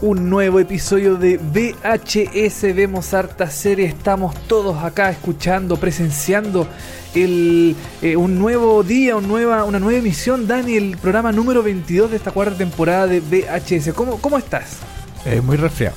Un nuevo episodio de VHS. Vemos harta serie. Estamos todos acá escuchando, presenciando el, eh, un nuevo día, una nueva emisión. Dani, el programa número 22 de esta cuarta temporada de VHS. ¿Cómo, cómo estás? Eh, muy resfriado.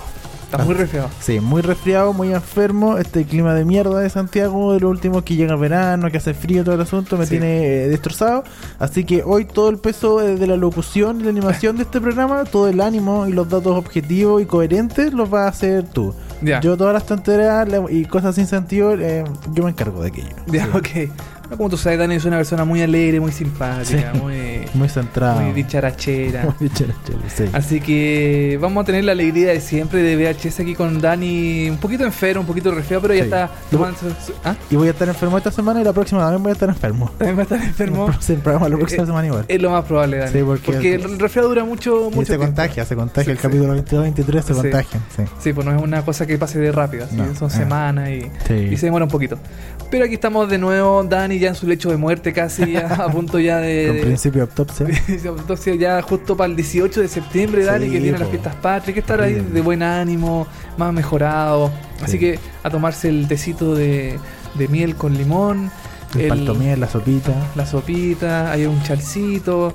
Estás muy resfriado. Sí, muy resfriado, muy enfermo. Este clima de mierda de Santiago, de lo último que llega el verano, que hace frío, todo el asunto, me Sí. tiene eh, destrozado. Así que hoy todo el peso de la locución y la animación de este programa, todo el ánimo y los datos objetivos y coherentes los vas a hacer tú. Ya. Yo todas las tonterías y cosas sin sentido, eh, yo me encargo de aquello. Ya, Sí. ok. No, Como tú sabes, Dani es una persona muy alegre, muy simpática, Sí. muy, Muy centrado. muy dicharachera. Muy chévere, sí. Así que vamos a tener la alegría de siempre de VHS aquí con Dani, un poquito enfermo, un poquito resfriado, pero ya está tomando su- ¿Ah? Y voy a estar enfermo esta semana y la próxima también voy a estar enfermo. También va a estar enfermo. El programa la próxima Eh, semana igual. Es lo más probable, Dani. Sí, porque- el resfriado dura mucho, Y mucho se tiempo. contagia, se contagia. El capítulo 22 23 se Sí. contagian. Sí. Sí, pues no es una cosa que pase de rápido, No, son ah. semanas y, y se demora un poquito. Pero aquí estamos de nuevo, Dani ya en su lecho de muerte casi, ya a punto ya de... Con de- principio de autopsia. Ya justo para el 18 de septiembre, Dani, Sí, que las po. fiestas patrias, que estar ahí de buen ánimo, más mejorado. Así Sí. que a tomarse el tecito de, de miel con limón, El el- la sopita. la sopita, hay un chalcito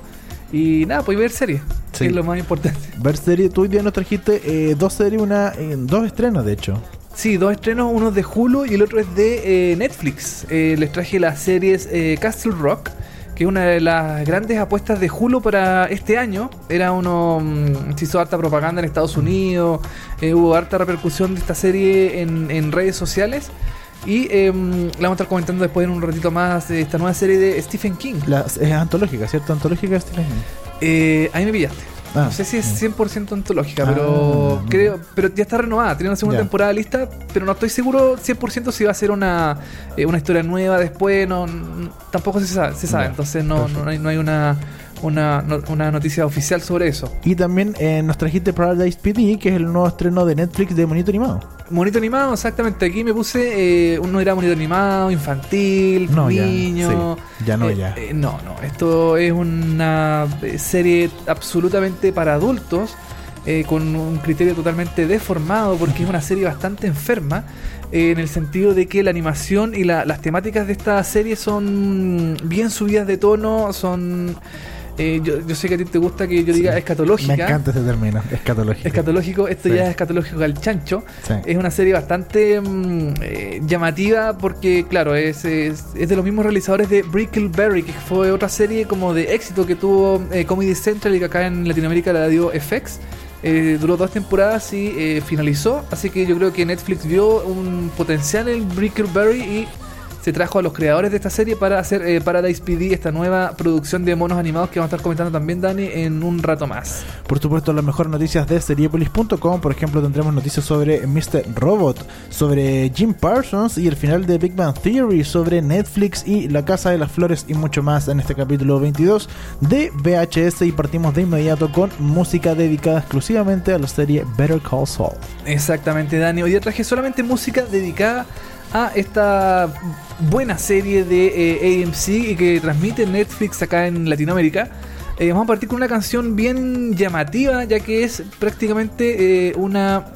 y nada, pues ver series, Sí. que es lo más importante. Ver serie, tú hoy día nos trajiste eh, dos series, una, eh, dos estrenos de hecho. Sí, dos estrenos, uno es de Hulu y el otro es de eh, Netflix. Eh, les traje las series eh, Castle Rock, que es una de las grandes apuestas de Hulu para este año. Era uno, mm, se hizo harta propaganda en Estados Unidos, hubo harta repercusión de esta serie en, en redes sociales. Y eh, la vamos a estar comentando después en un ratito más de esta nueva serie de Stephen King. La, es antológica, ¿cierto? Antológica Stephen King. Eh, ahí me pillaste. Ah, no sé si es ya. 100% antológica, Ah, pero no. creo, pero ya está renovada, tiene una segunda Ya. temporada lista, pero no estoy seguro 100% si va a ser una, eh, una historia nueva después, no, n- tampoco se sabe, se sabe entonces no, no hay, no hay una, una, no- una noticia oficial sobre eso. Y también eh, nos trajiste Paradise PD, que es el nuevo estreno de Netflix de Monito Animado. Monito animado, exactamente, aquí me puse, eh, uno era monito animado, infantil, No, ya, niño. sí, ya no, Eh, ya. eh, no, no. Esto es una eh, serie absolutamente para adultos. eh, con un criterio totalmente deformado porque es una serie bastante enferma eh, en el sentido de que la animación y la- las temáticas de esta serie son bien subidas de tono, son... eh, yo, yo sé que a ti te gusta que yo diga Sí. escatológica. Me encanta ese término, escatológico. Escatológico, esto Sí. ya es escatológico al chancho. Sí. Es una serie bastante mm, eh, llamativa porque, claro, es, es, es de los mismos realizadores de Brickleberry, que fue otra serie como de éxito que tuvo eh, Comedy Central y que acá en Latinoamérica la dio FX. Eh, duró dos temporadas y eh, finalizó, así que yo creo que Netflix vio un potencial en Brickleberry y se trajo a los creadores de esta serie para hacer eh, Paradise PD, esta nueva producción de monos animados que vamos a estar comentando también, Dani, en un rato más. Por supuesto, las mejores noticias de seriepolis.com. Por ejemplo, tendremos noticias sobre Mr. Robot, sobre Jim Parsons y el final de Big Bang Theory, sobre Netflix y La Casa de las Flores y mucho más en este capítulo 22 de VHS. Y partimos de inmediato con música dedicada exclusivamente a la serie Better Call Saul. Exactamente, Dani. Hoy día traje solamente música dedicada a esta buena serie de eh, AMC y que transmite Netflix acá en Latinoamérica. Eh, vamos a partir con una canción bien llamativa, ya que es prácticamente eh, una,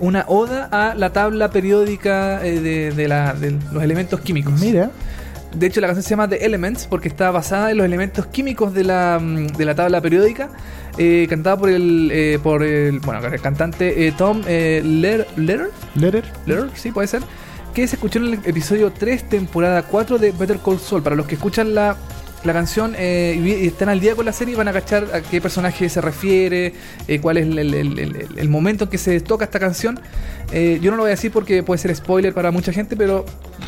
una oda a la tabla periódica de, de la- de los elementos químicos. Mira, De hecho, la canción se llama The Elements porque está basada en los elementos químicos de la, mm, de la tabla periódica, eh, cantada por el, eh, por el, bueno, el cantante eh, Tom Letter, Letter, Letter. Letter, sí, puede ser, que se escuchó en el episodio 3, temporada 4 de Better Call Saul. Para los que escuchan la, la canción eh, y, están al día con la serie, van a cachar a qué personaje se refiere, eh, cuál es el- el momento en que se toca esta canción. Eh, yo no lo voy a decir porque puede ser spoiler para mucha gente, pero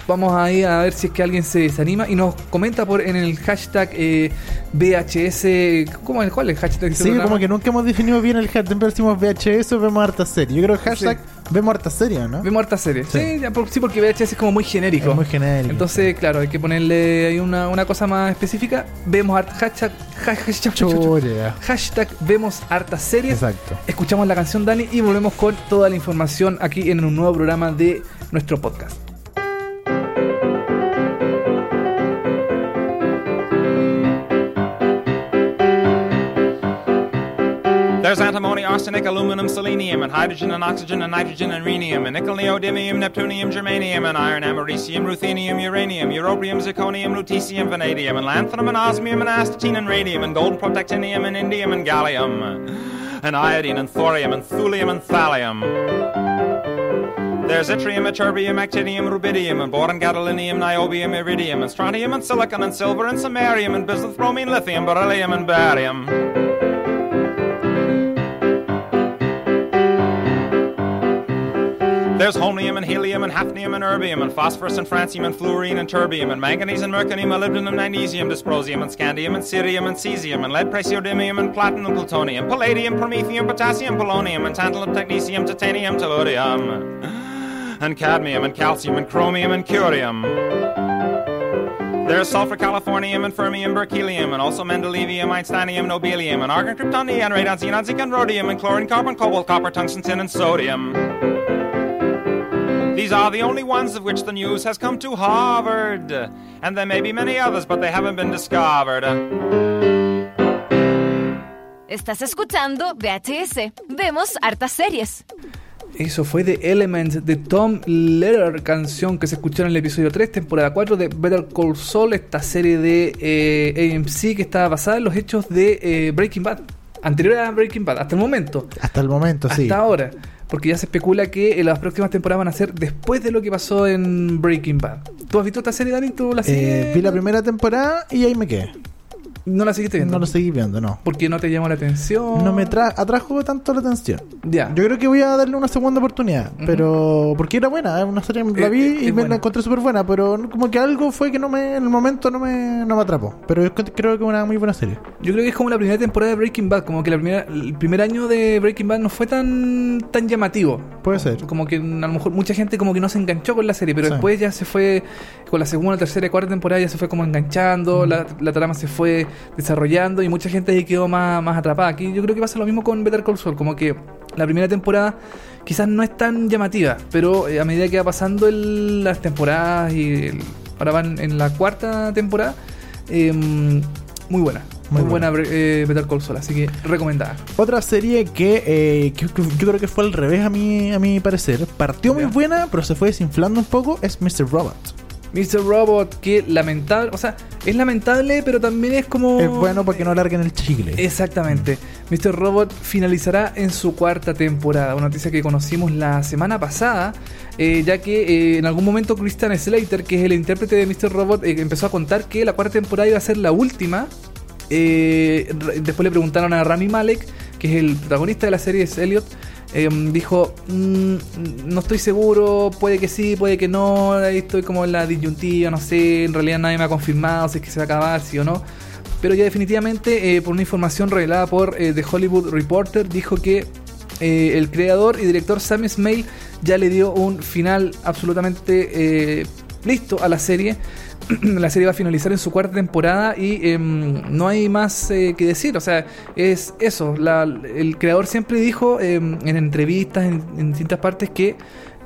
vamos ahí a ver si es que alguien se desanima y nos comenta por en el hashtag eh, VHS. ¿Cómo es? ¿Cuál es el hashtag? Sí, como que nunca hemos definido bien el hashtag. Siempre decimos VHS o vemos harta serie. Yo creo que hashtag vemos harta serie, ¿no? Vemos harta serie. Sí. Sí, ya por- sí, porque VHS es como muy genérico. Es muy genérico. Entonces, claro, hay que ponerle ahí una, una cosa más específica. Vemos harta hashtag, ha- hashtag, hashtag vemos hartas series. Exacto. Escuchamos la canción Dani y volvemos con toda la información aquí en un nuevo programa de nuestro podcast. There's antimony, arsenic, aluminum, selenium, and hydrogen and oxygen and nitrogen and rhenium, and nickel, neodymium, neptunium, germanium, and iron, americium, ruthenium, uranium, europium, zirconium, lutetium, vanadium, and lanthanum, and osmium, and astatine, and radium, and golden protactinium, and indium, and gallium, and iodine, and thorium, and thulium, and thallium. There's yttrium, ytterbium, actinium, rubidium, and boron, gadolinium, niobium, iridium, and strontium, and silicon, and silver, and samarium, and bismuth, bromine, lithium, beryllium, and barium. There's holmium and helium and hafnium and erbium and phosphorus and francium and fluorine and terbium and manganese and mercury, molybdenum, magnesium, dysprosium and scandium and cerium and cesium and lead, praseodymium and platinum, plutonium, palladium, promethium, potassium, polonium and tantalum, technetium, titanium, tellurium and cadmium and calcium and chromium and curium. There's sulfur, californium, and fermium, berkelium, and also mendelevium, einsteinium, nobelium, and argon, krypton, neon, radon, xenon, zinc, and rhodium, and chlorine, carbon, cobalt, copper, tungsten, tin, and sodium. These are the only ones of which the news has come to Harvard. And there may be many others, but they haven't been discovered. Estás escuchando VHS. Vemos hartas series. Eso fue The Elements de Tom Lehrer, canción que se escuchó en el episodio 3, temporada 4 de Better Call Saul, esta serie de eh, AMC que estaba basada en los hechos de eh, Breaking Bad. Anterior a Breaking Bad, hasta el momento. Hasta el momento, hasta sí. ahora. Porque ya se especula que eh, las próximas temporadas van a ser después de lo que pasó en Breaking Bad. ¿Tú has visto esta serie, Dani? ¿Tú la Eh, sigues? vi la primera temporada y ahí me quedé. ¿No la seguiste viendo? No lo seguí viendo, no. Porque no te llamó la atención. No me tra atrajo tanto la atención. Ya. Yo creo que voy a darle una segunda oportunidad. Pero. Porque era buena, una serie. La Es- vi es- y me buena. la encontré súper buena. Pero como que algo fue que no me. En el momento no me, no me atrapó. Pero yo creo que es una muy buena serie. Yo creo que es como la primera temporada de Breaking Bad, como que la primera, el primer año de Breaking Bad no fue tan tan llamativo. Puede ser. Como que a lo mejor mucha gente como que no se enganchó con la serie, pero Sí. después ya se fue, con la segunda, tercera y cuarta temporada ya se fue como enganchando, la, la trama se fue desarrollando y mucha gente ahí quedó más, más atrapada. Aquí yo creo que pasa lo mismo con Better Call Saul, como que la primera temporada quizás no es tan llamativa, pero eh, a medida que va pasando el- las temporadas y el- ahora van en la cuarta temporada, eh, muy buena. Muy, Muy buena, buena. eh, Better Call Saul, así que recomendada. Otra serie que, eh, que- que yo creo que fue al revés a mi, a mi parecer. Partió muy buena, pero se fue desinflando un poco. Es Mr. Robot. Mr. Robot, que lamentable, o sea, es lamentable, pero también es como... Es bueno porque no larguen el chicle. Exactamente. Mr. Robot finalizará en su cuarta temporada. Una noticia que conocimos la semana pasada, eh, ya que eh, en algún momento Christian Slater, que es el intérprete de Mr. Robot, eh, empezó a contar que la cuarta temporada iba a ser la última. Después le preguntaron a Rami Malek, que es el protagonista de la serie, es Elliot. Eh, dijo, "Mm, no estoy seguro, puede que sí, puede que no, ahí estoy como en la disyuntiva, no sé, en realidad nadie me ha confirmado si es que se va a acabar, sí o no. Pero ya definitivamente, eh, por una información revelada por eh, The Hollywood Reporter, dijo que eh, el creador y director Sam Smale ya le dio un final absolutamente listo a la serie. la serie va a finalizar en su cuarta temporada y em, no hay más eh, que decir. O sea, es eso. El creador siempre dijo em, en entrevistas, en, distintas partes, que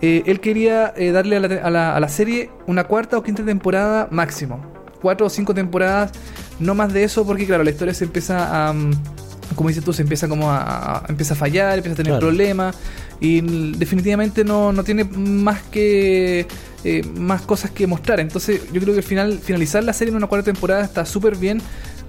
eh, él quería eh, darle a la, a la- serie una cuarta o quinta temporada máximo. Cuatro o cinco temporadas, no más de eso, porque claro, la historia se empieza a... como dices tú, se empieza como a, a- empieza a fallar, empieza a tener Claro. problemas y definitivamente no, no tiene más que eh, más cosas que mostrar. Entonces yo creo que al final finalizar la serie en una cuarta temporada está súper bien.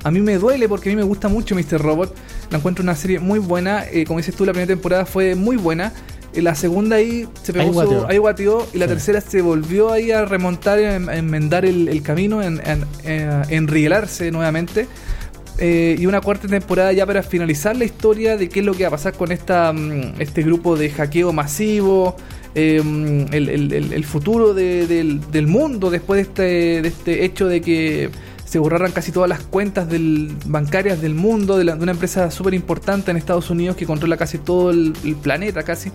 A mí me duele porque a mí me gusta mucho Mr. Robot. La encuentro una serie muy buena. Eh, como dices tú, la primera temporada fue muy buena. Eh, La segunda ahí se pegó Ahí su- guateó. ahí guateó y la Sí. tercera se volvió ahí a remontar, a en- a enmendar el, el camino, en, en, eh, enrielarse nuevamente. Eh, y una cuarta temporada ya para finalizar la historia de qué es lo que va a pasar con esta, mm, este grupo de hackeo masivo, el, el- el- el futuro de- del, del mundo después de este, de este hecho de que se borraran casi todas las cuentas del- bancarias del mundo, de, la- de una empresa súper importante en Estados Unidos que controla casi todo el, el planeta casi.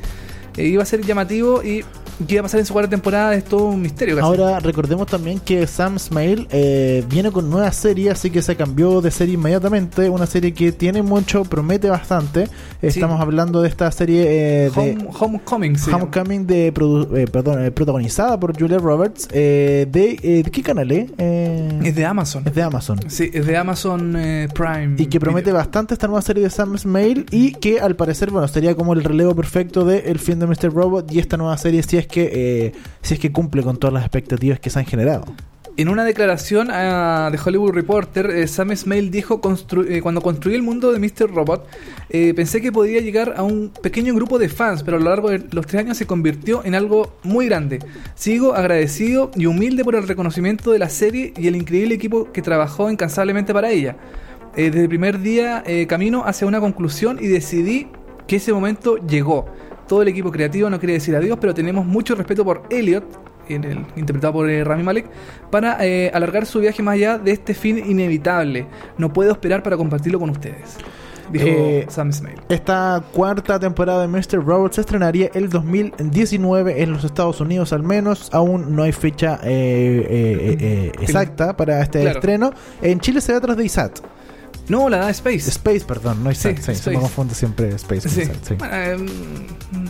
Eh, iba a ser llamativo y qué iba a pasar en su cuarta temporada es todo un misterio. casi. Ahora recordemos también que Sam Smale eh, viene con nueva serie, así que se cambió de serie inmediatamente. Una serie que tiene mucho, promete bastante. Estamos hablando de esta serie eh, de Home- Homecoming. se llama. Homecoming de eh, perdón, eh, protagonizada por Julia Roberts. eh, de, eh, ¿de qué canal? Eh, Es de Amazon. es de Amazon. Sí, es de Amazon Prime. Y que promete Video. bastante esta nueva serie de Sam Smale y que al parecer, bueno, sería como el relevo perfecto de El fin de Mr. Robot y esta nueva serie si es que eh, si es que cumple con todas las expectativas que se han generado. En una declaración ah, de Hollywood Reporter, eh, Sam Smale dijo, "Constru- eh, cuando construí el mundo de Mr. Robot, pensé que podría llegar a un pequeño grupo de fans, pero a lo largo de los tres años se convirtió en algo muy grande. Sigo agradecido y humilde por el reconocimiento de la serie y el increíble equipo que trabajó incansablemente para ella. Desde el primer día camino hacia una conclusión y decidí que ese momento llegó. Todo el equipo creativo no quiere decir adiós, pero tenemos mucho respeto por Elliot, en el- interpretado por eh, Rami Malek, para eh, alargar su viaje más allá de este fin inevitable. No puedo esperar para compartirlo con ustedes. Dijo Eh, Sam Smale. Esta cuarta temporada de Mr. Robot se estrenaría el 2019 en los Estados Unidos al menos. Aún no hay fecha eh, exacta para este Claro. estreno. En Chile se ve atrás de ISAT. No, la da Space. Space, perdón, no ISAT. Sí, Sí, me confunde siempre Space Sí. ISAT, sí. Bueno, em,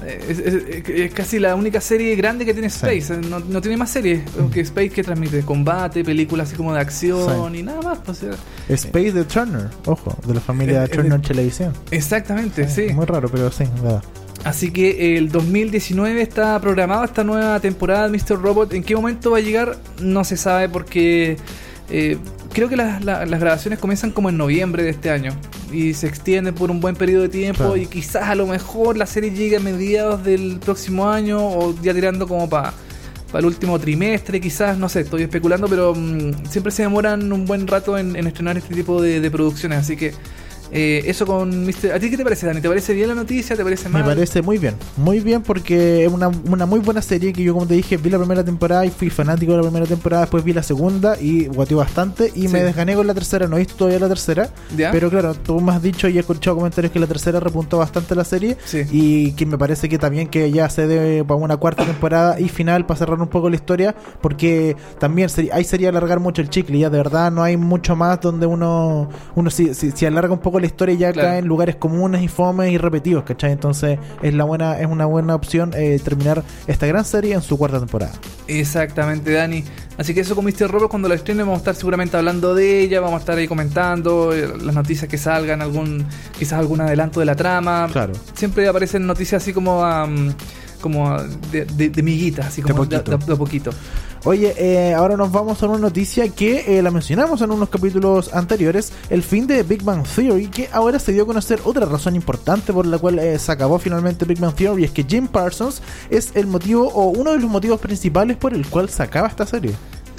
es, es- es casi la única serie grande que tiene Space. eh, No, no tiene más series que Space que transmite combate, películas así como de acción y nada más. pues, Space de Turner, ojo, de la familia Eh, eh, Turner Televisión. exactamente, sí. Muy raro, pero sí, verdad. Así que el 2019 está programada esta nueva temporada de Mr. Robot. ¿En qué momento va a llegar? No se sabe porque eh, creo que las, la- las grabaciones comienzan como en noviembre de este año y se extienden por un buen periodo de tiempo Claro. y quizás a lo mejor la serie llegue a mediados del próximo año o ya tirando como para el último trimestre, quizás, no sé, estoy especulando, pero mm, siempre se demoran un buen rato en, en estrenar este tipo de, de producciones, así que eh, eso con Mr. ¿A ti qué te parece, Dani? ¿Te parece bien la noticia? ¿Te parece mal? Me parece muy bien, muy bien porque es una, una muy buena serie que yo como te dije vi la primera temporada y fui fanático de la primera temporada, después vi la segunda y guateó bastante y me Sí. desgané con la tercera, no he visto todavía la tercera, ¿Ya? pero claro, tú me has dicho y he escuchado comentarios que la tercera repuntó bastante la serie Sí. y que me parece que también que ya se debe para una cuarta temporada y final para cerrar un poco la historia porque también sería, ahí sería alargar mucho el chicle, ya de verdad no hay mucho más donde uno uno si, si, si alarga un poco la historia ya Claro. cae en lugares comunes y fomes y repetidos, ¿cachai? Entonces es la buena es una buena opción eh, terminar esta gran serie en su cuarta temporada. Exactamente, Dani. Así que eso con Mr. Robot, cuando la estrene, vamos a estar seguramente hablando de ella, vamos a estar ahí comentando eh, las noticias que salgan, algún quizás algún adelanto de la trama. Claro. Siempre aparecen noticias así como am, como de, de, de miguitas, así como de, de- de a poquito. Oye, eh, ahora nos vamos a una noticia que eh, la mencionamos en unos capítulos anteriores, el fin de Big Bang Theory, que ahora se dio a conocer otra razón importante por la cual eh, se acabó finalmente Big Bang Theory, es que Jim Parsons es el motivo o uno de los motivos principales por el cual se acaba esta serie.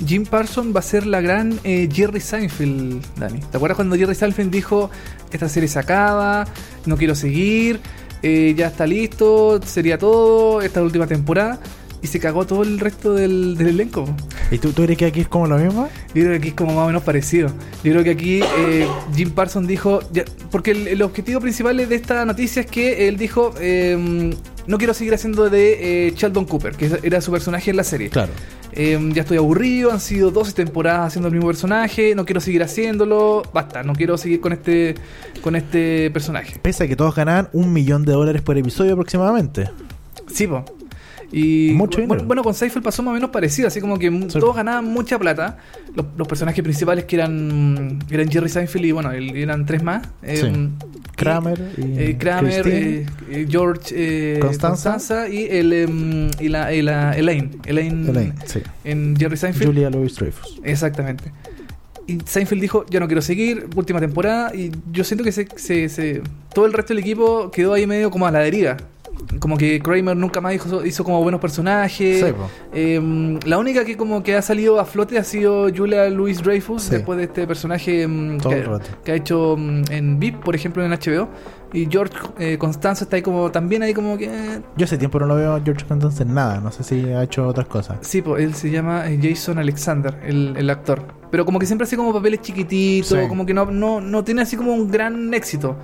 Jim Parsons va a ser la gran eh, Jerry Seinfeld, Dani. ¿Te acuerdas cuando Jerry Seinfeld dijo, esta serie se acaba, no quiero seguir, eh, ya está listo, sería todo, esta última temporada? Y se cagó todo el resto del, del elenco. ¿Y tú, tú crees que aquí es como lo mismo? Yo creo que aquí es como más o menos parecido. Yo creo que aquí eh, Jim Parsons dijo, ya- porque el, el objetivo principal de esta noticia es que él dijo, eh, no quiero seguir haciendo de eh, Sheldon Cooper, que era su personaje en la serie. Claro. Eh, ya estoy aburrido, han sido 12 temporadas haciendo el mismo personaje, no quiero seguir haciéndolo, basta, no quiero seguir con este con este personaje. Pese a que todos ganaban un millón de dólares por episodio aproximadamente. Sí, po. Y Mucho bueno, bueno, con Seinfeld pasó más o menos parecido, así como que Sí. todos ganaban mucha plata. Los, los personajes principales que eran eran Jerry Seinfeld y bueno, eran tres más. eh, Sí. y- Kramer y eh, Kramer, eh, eh, George, Constanza. Constanza y el em, y la, y la Elaine, Elaine, Elaine, sí. en Jerry Seinfeld. Julia Louis Dreyfus. Exactamente. Y Seinfeld dijo, yo no quiero seguir, última temporada, y yo siento que se, se- se- todo el resto del equipo quedó ahí medio como a la deriva. Como que Kramer nunca más hizo, hizo como buenos personajes. Sí. Eh, la única que como que ha salido a flote ha sido Julia Louis Dreyfus Sí. después de este personaje Todo que, que ha hecho mm, en VIP, por ejemplo, en HBO. Y George eh, Constanzo está ahí como también ahí como que eh, Yo hace tiempo no lo veo a George Constance en nada. No sé si ha hecho otras cosas. Sí, pues él se llama eh, Jason Alexander, el, el actor. Pero como que siempre hace como papeles chiquititos, Sí. como que no, no, no tiene así como un gran éxito.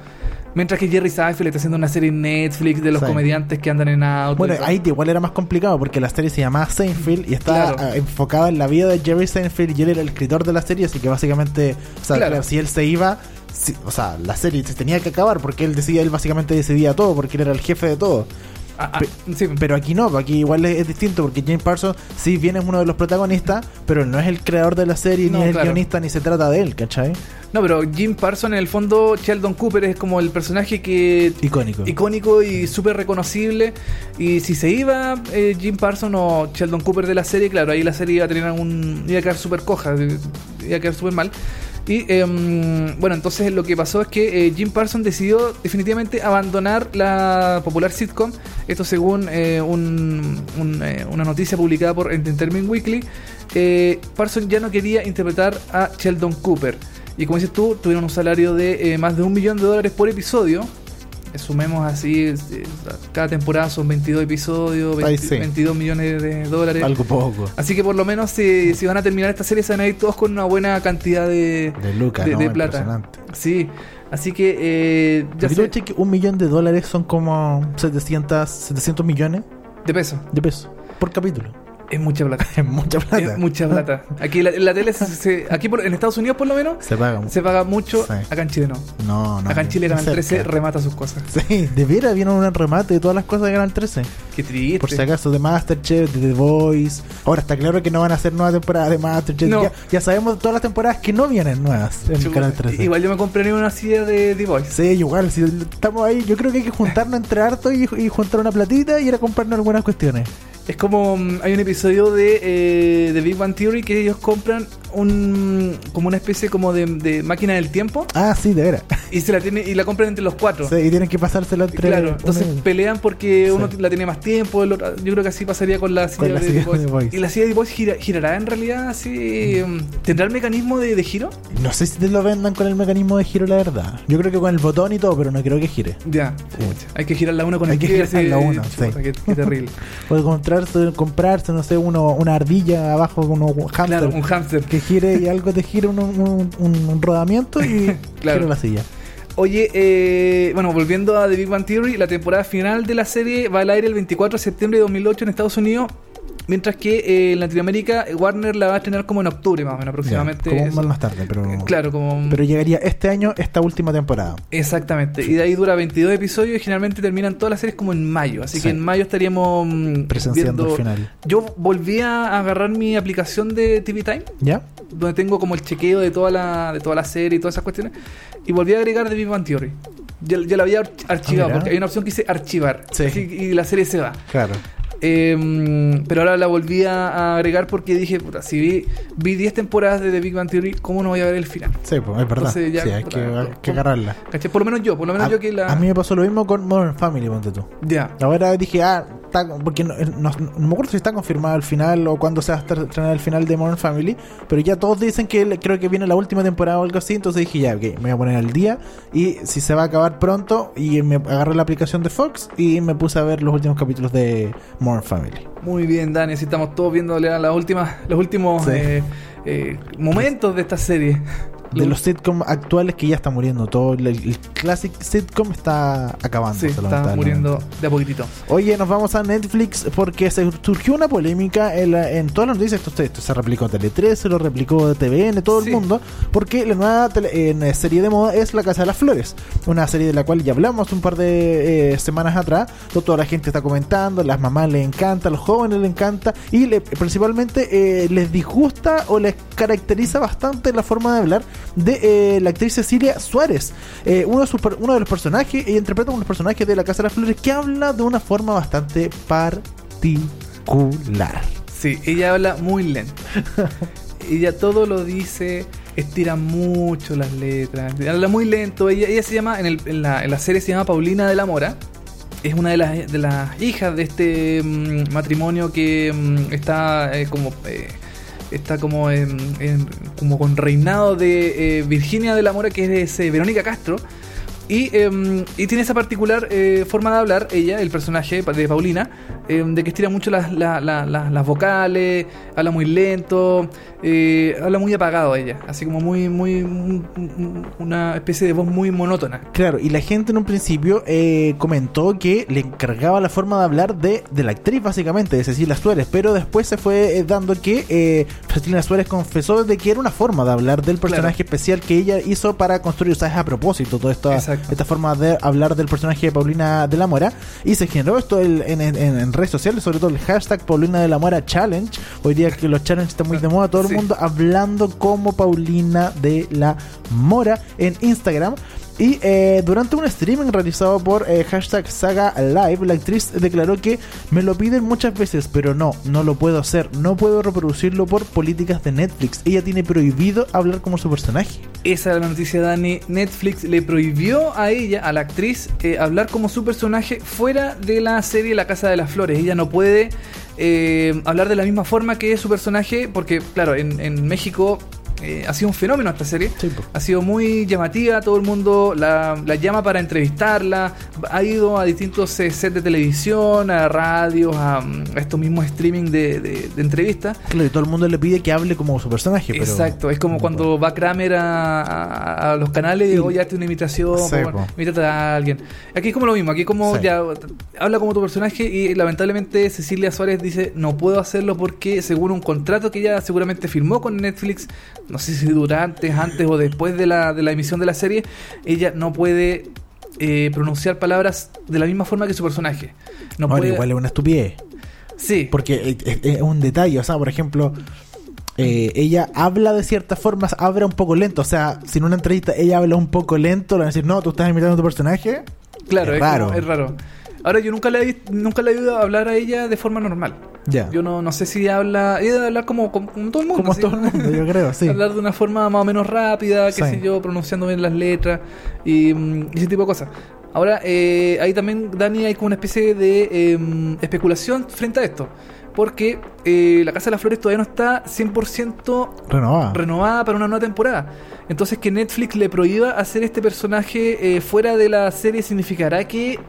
Mientras que Jerry Seinfeld está haciendo una serie en Netflix de los Sí. comediantes que andan en auto. Bueno, ahí igual era más complicado porque la serie se llamaba Seinfeld y estaba Claro. ah, enfocada en la vida de Jerry Seinfeld y él era el escritor de la serie, así que básicamente, o sea, claro, si él se iba, si- o sea, la serie se tenía que acabar porque él decía, él básicamente decidía todo porque él era el jefe de todo. Ah, ah, pe- sí, Pero aquí no, aquí igual es, es distinto porque James Parsons sí bien es uno de los protagonistas, pero él no es el creador de la serie, No, ni es el guionista, ni se trata de él, ¿cachai? no, pero Jim Parsons en el fondo, Sheldon Cooper es como el personaje que Icónico. icónico y súper reconocible. Y si se iba eh, Jim Parsons o Sheldon Cooper de la serie, claro, ahí la serie iba a tener un. iba a quedar súper coja, iba a quedar súper mal. Y em, bueno, entonces lo que pasó es que eh, Jim Parsons decidió definitivamente abandonar la popular sitcom. Esto según eh, un- un, eh, una noticia publicada por Entertainment Weekly. Eh, Parsons ya no quería interpretar a Sheldon Cooper. Y como dices tú, tuvieron un salario de más de un millón de dólares por episodio. Sumemos así, eh, cada temporada son 22 episodios, Ahí 20 sí. 22 millones de dólares. Algo poco. Así que por lo menos si, si van a terminar esta serie se van a ir todos con una buena cantidad de, De lucas, de, ¿no? de plata. Sí, así que eh, ya sé, que un millón de dólares son como 700, 700 millones de peso. de pesos por capítulo. Es mucha plata. Es mucha plata. Es mucha plata. Aquí la, la tele, se- se- aquí por- en Estados Unidos por lo menos, Se paga. se paga mucho. Sí. Acá en Chile no. No, no. Acá en Chile Canal 13 cerca. remata sus cosas. Sí, de veras vieron un remate de todas las cosas de Canal 13. Qué triste. Por si acaso, de Masterchef, de The Voice. Ahora está claro que no van a hacer nueva temporada de Masterchef. No. Ya, ya sabemos todas las temporadas que no vienen nuevas en Chuta, Canal 13. Igual yo me compraría una silla de The Voice. Sí, igual, si estamos ahí, yo creo que hay que juntarnos entre harto y, y juntar una platita y ir a comprarnos algunas cuestiones. Es como mm, hay un episodio de, eh, de Big Bang Theory que ellos compran un como una especie como de, de máquina del tiempo Ah, sí, de veras. y se la tiene y la compran entre los cuatro. Sí, y tienen que pasársela entre Claro, entonces pelean porque Sí. uno la tiene más tiempo, el otro- yo creo que así pasaría con la silla, Con la de, silla de. Y la silla de Voice gira- girará en realidad así, mm, ¿tendrá el mecanismo de, giro? No sé si te lo vendan con el mecanismo de giro, la verdad. Yo creo que con el botón y todo, pero no creo que gire. Ya, pucha, hay que girar la una con Hay el que girar la una, chuta, sí. qué, qué terrible. Puede comprarse, comprarse, no sé, uno, una ardilla abajo con un hamster claro, un hámster. que gire y algo te gire un, un, rodamiento y Claro. gira la silla. Oye, eh, bueno, volviendo a The Big Bang Theory, la temporada final de la serie va al aire el 24 de septiembre de 2008 en Estados Unidos, mientras que eh, en Latinoamérica eh, Warner la va a estrenar como en octubre más o menos aproximadamente. Ya, como Eso. más, más tarde, pero, Claro, como... pero llegaría este año esta última temporada. Exactamente, y de ahí dura 22 episodios y generalmente terminan todas las series como en mayo, así Sí. que en mayo estaríamos mm, Presenciando viendo... el final. Yo volví a agarrar mi aplicación de TV Time, ¿Ya? donde tengo como el chequeo de toda la, de toda la serie y todas esas cuestiones, y volví a agregar The Big Bang Theory. Ya, ya la había arch- archivado, Ah, porque hay una opción que dice archivar, Sí. así- y la serie se va. Claro. Eh, pero ahora la volví a agregar porque dije, puta, si vi, vi 10 temporadas de The Big Bang Theory, ¿cómo no voy a ver el final? Sí, pues es verdad. Entonces ya, sí, hay puta, que, hay que ¿cómo? agarrarla. ¿Cachai? Por lo menos yo, por lo menos A, yo que la... a mí me pasó lo mismo con Modern Family, ponte tú. Ya. Ahora dije, ah, está, porque no, no- no me acuerdo si está confirmado el final o cuándo se va a estrenar el final de Modern Family, pero ya todos dicen que creo que viene la última temporada o algo así, entonces dije, ya, ok, me voy a poner al día y si se va a acabar pronto, y me agarré la aplicación de Fox y me puse a ver los últimos capítulos de Modern Family. Muy bien, Dani, estamos todos viéndole a las últimas, los últimos Sí. eh, eh, momentos de esta serie. De los sitcom actuales que ya está muriendo todo, el, el classic sitcom está acabando. Sí, está muriendo de a poquitito. Oye, nos vamos a Netflix porque se surgió una polémica en, la- en todas las noticias. Esto, esto se replicó Tele 13, lo replicó TVN, todo Sí. el mundo. Porque la nueva tele- en, eh, serie de moda es La Casa de las Flores. Una serie de la cual ya hablamos un par de eh, semanas atrás. To- Toda la gente está comentando, las mamás les encanta, los jóvenes les encanta. Y le- principalmente eh, les disgusta o les caracteriza bastante la forma de hablar de eh, la actriz Cecilia Suárez. Eh, uno, de sus uno de los personajes, ella interpreta uno de los personajes de La Casa de las Flores que habla de una forma bastante particular. Sí, ella habla muy lento. ella todo lo dice, estira mucho las letras, habla muy lento. Ella, ella se llama, en, el- en la, en la serie se llama Paulina de la Mora. es una de las, de las hijas de este mm, matrimonio que mm, está eh, como eh, está como en, como con reinado de eh, Virginia de la Mora que es eh, Verónica Castro. Y, eh, y tiene esa particular eh, forma de hablar, ella, el personaje de Paulina, eh, de que estira mucho las, la- la- la- las vocales, habla muy lento, eh, habla muy apagado ella, así como muy, muy, un- un- una especie de voz muy monótona. Claro, y la gente en un principio eh, comentó que le encargaba la forma de hablar de, de la actriz, básicamente, de Cecilia Suárez, pero después se fue eh, dando que eh, Cecilia Suárez confesó de que era una forma de hablar del personaje especial que ella hizo para construir, o sea, es a propósito toda esta, Exacto. esta forma de hablar del personaje de Paulina de la Mora, y se generó esto en, en- en redes sociales, sobre todo el hashtag Paulina de la Mora Challenge, hoy día que los challenges están muy de moda, todo el mundo hablando como Paulina de la Mora en Instagram. Y eh, durante un streaming realizado por eh, hashtag Saga Live, la actriz declaró que me lo piden muchas veces, pero no, no lo puedo hacer, no puedo reproducirlo por políticas de Netflix. Ella tiene prohibido hablar como su personaje. Esa es la noticia, Dani. Netflix le prohibió a ella, a la actriz, eh, hablar como su personaje fuera de la serie La Casa de las Flores. Ella no puede eh, hablar de la misma forma que su personaje, porque, claro, en México eh, ha sido un fenómeno esta serie. Sí. Ha sido muy llamativa, todo el mundo la, la llama para entrevistarla. Ha ido a distintos eh, sets de televisión, a radios, a, mm, a estos mismos streaming de, de- de entrevistas. Claro, y todo el mundo le pide que hable como su personaje. Pero Exacto, es como cuando va Kramer a, a- a los canales y Y- oye, hazte una imitación, Sí, imítate a alguien. Aquí es como lo mismo, aquí como Sí. ya habla como tu personaje y lamentablemente Cecilia Suárez dice no puedo hacerlo porque según un contrato que ella seguramente firmó con Netflix, no sé si durante, antes o después de la, de la emisión de la serie, ella no puede eh, pronunciar palabras de la misma forma que su personaje. No puede... igual es una estupidez. Sí, Porque es, es- es un detalle, o sea, por ejemplo, eh, ella habla de ciertas formas, habla un poco lento. O sea, si en una entrevista ella habla un poco lento, le van a decir, no, tú estás imitando a tu personaje. Claro, Es es, raro. como- es raro. Ahora, yo nunca le, he- nunca le he oído hablar a ella de forma normal. Ya. Yo no, no sé si habla. Ella debe hablar como, como, como todo el mundo. Como ¿sí? todo el mundo, yo creo, sí. Hablar de una forma más o menos rápida, qué Sí. sé yo, pronunciando bien las letras y, mm, y ese tipo de cosas. Ahora, eh, ahí también, Dani, hay como una especie de eh, especulación frente a esto. Porque eh, la Casa de las Flores todavía no está 100% Renovada. renovada para una nueva temporada. Entonces que Netflix le prohíba hacer este personaje eh, fuera de la serie significará que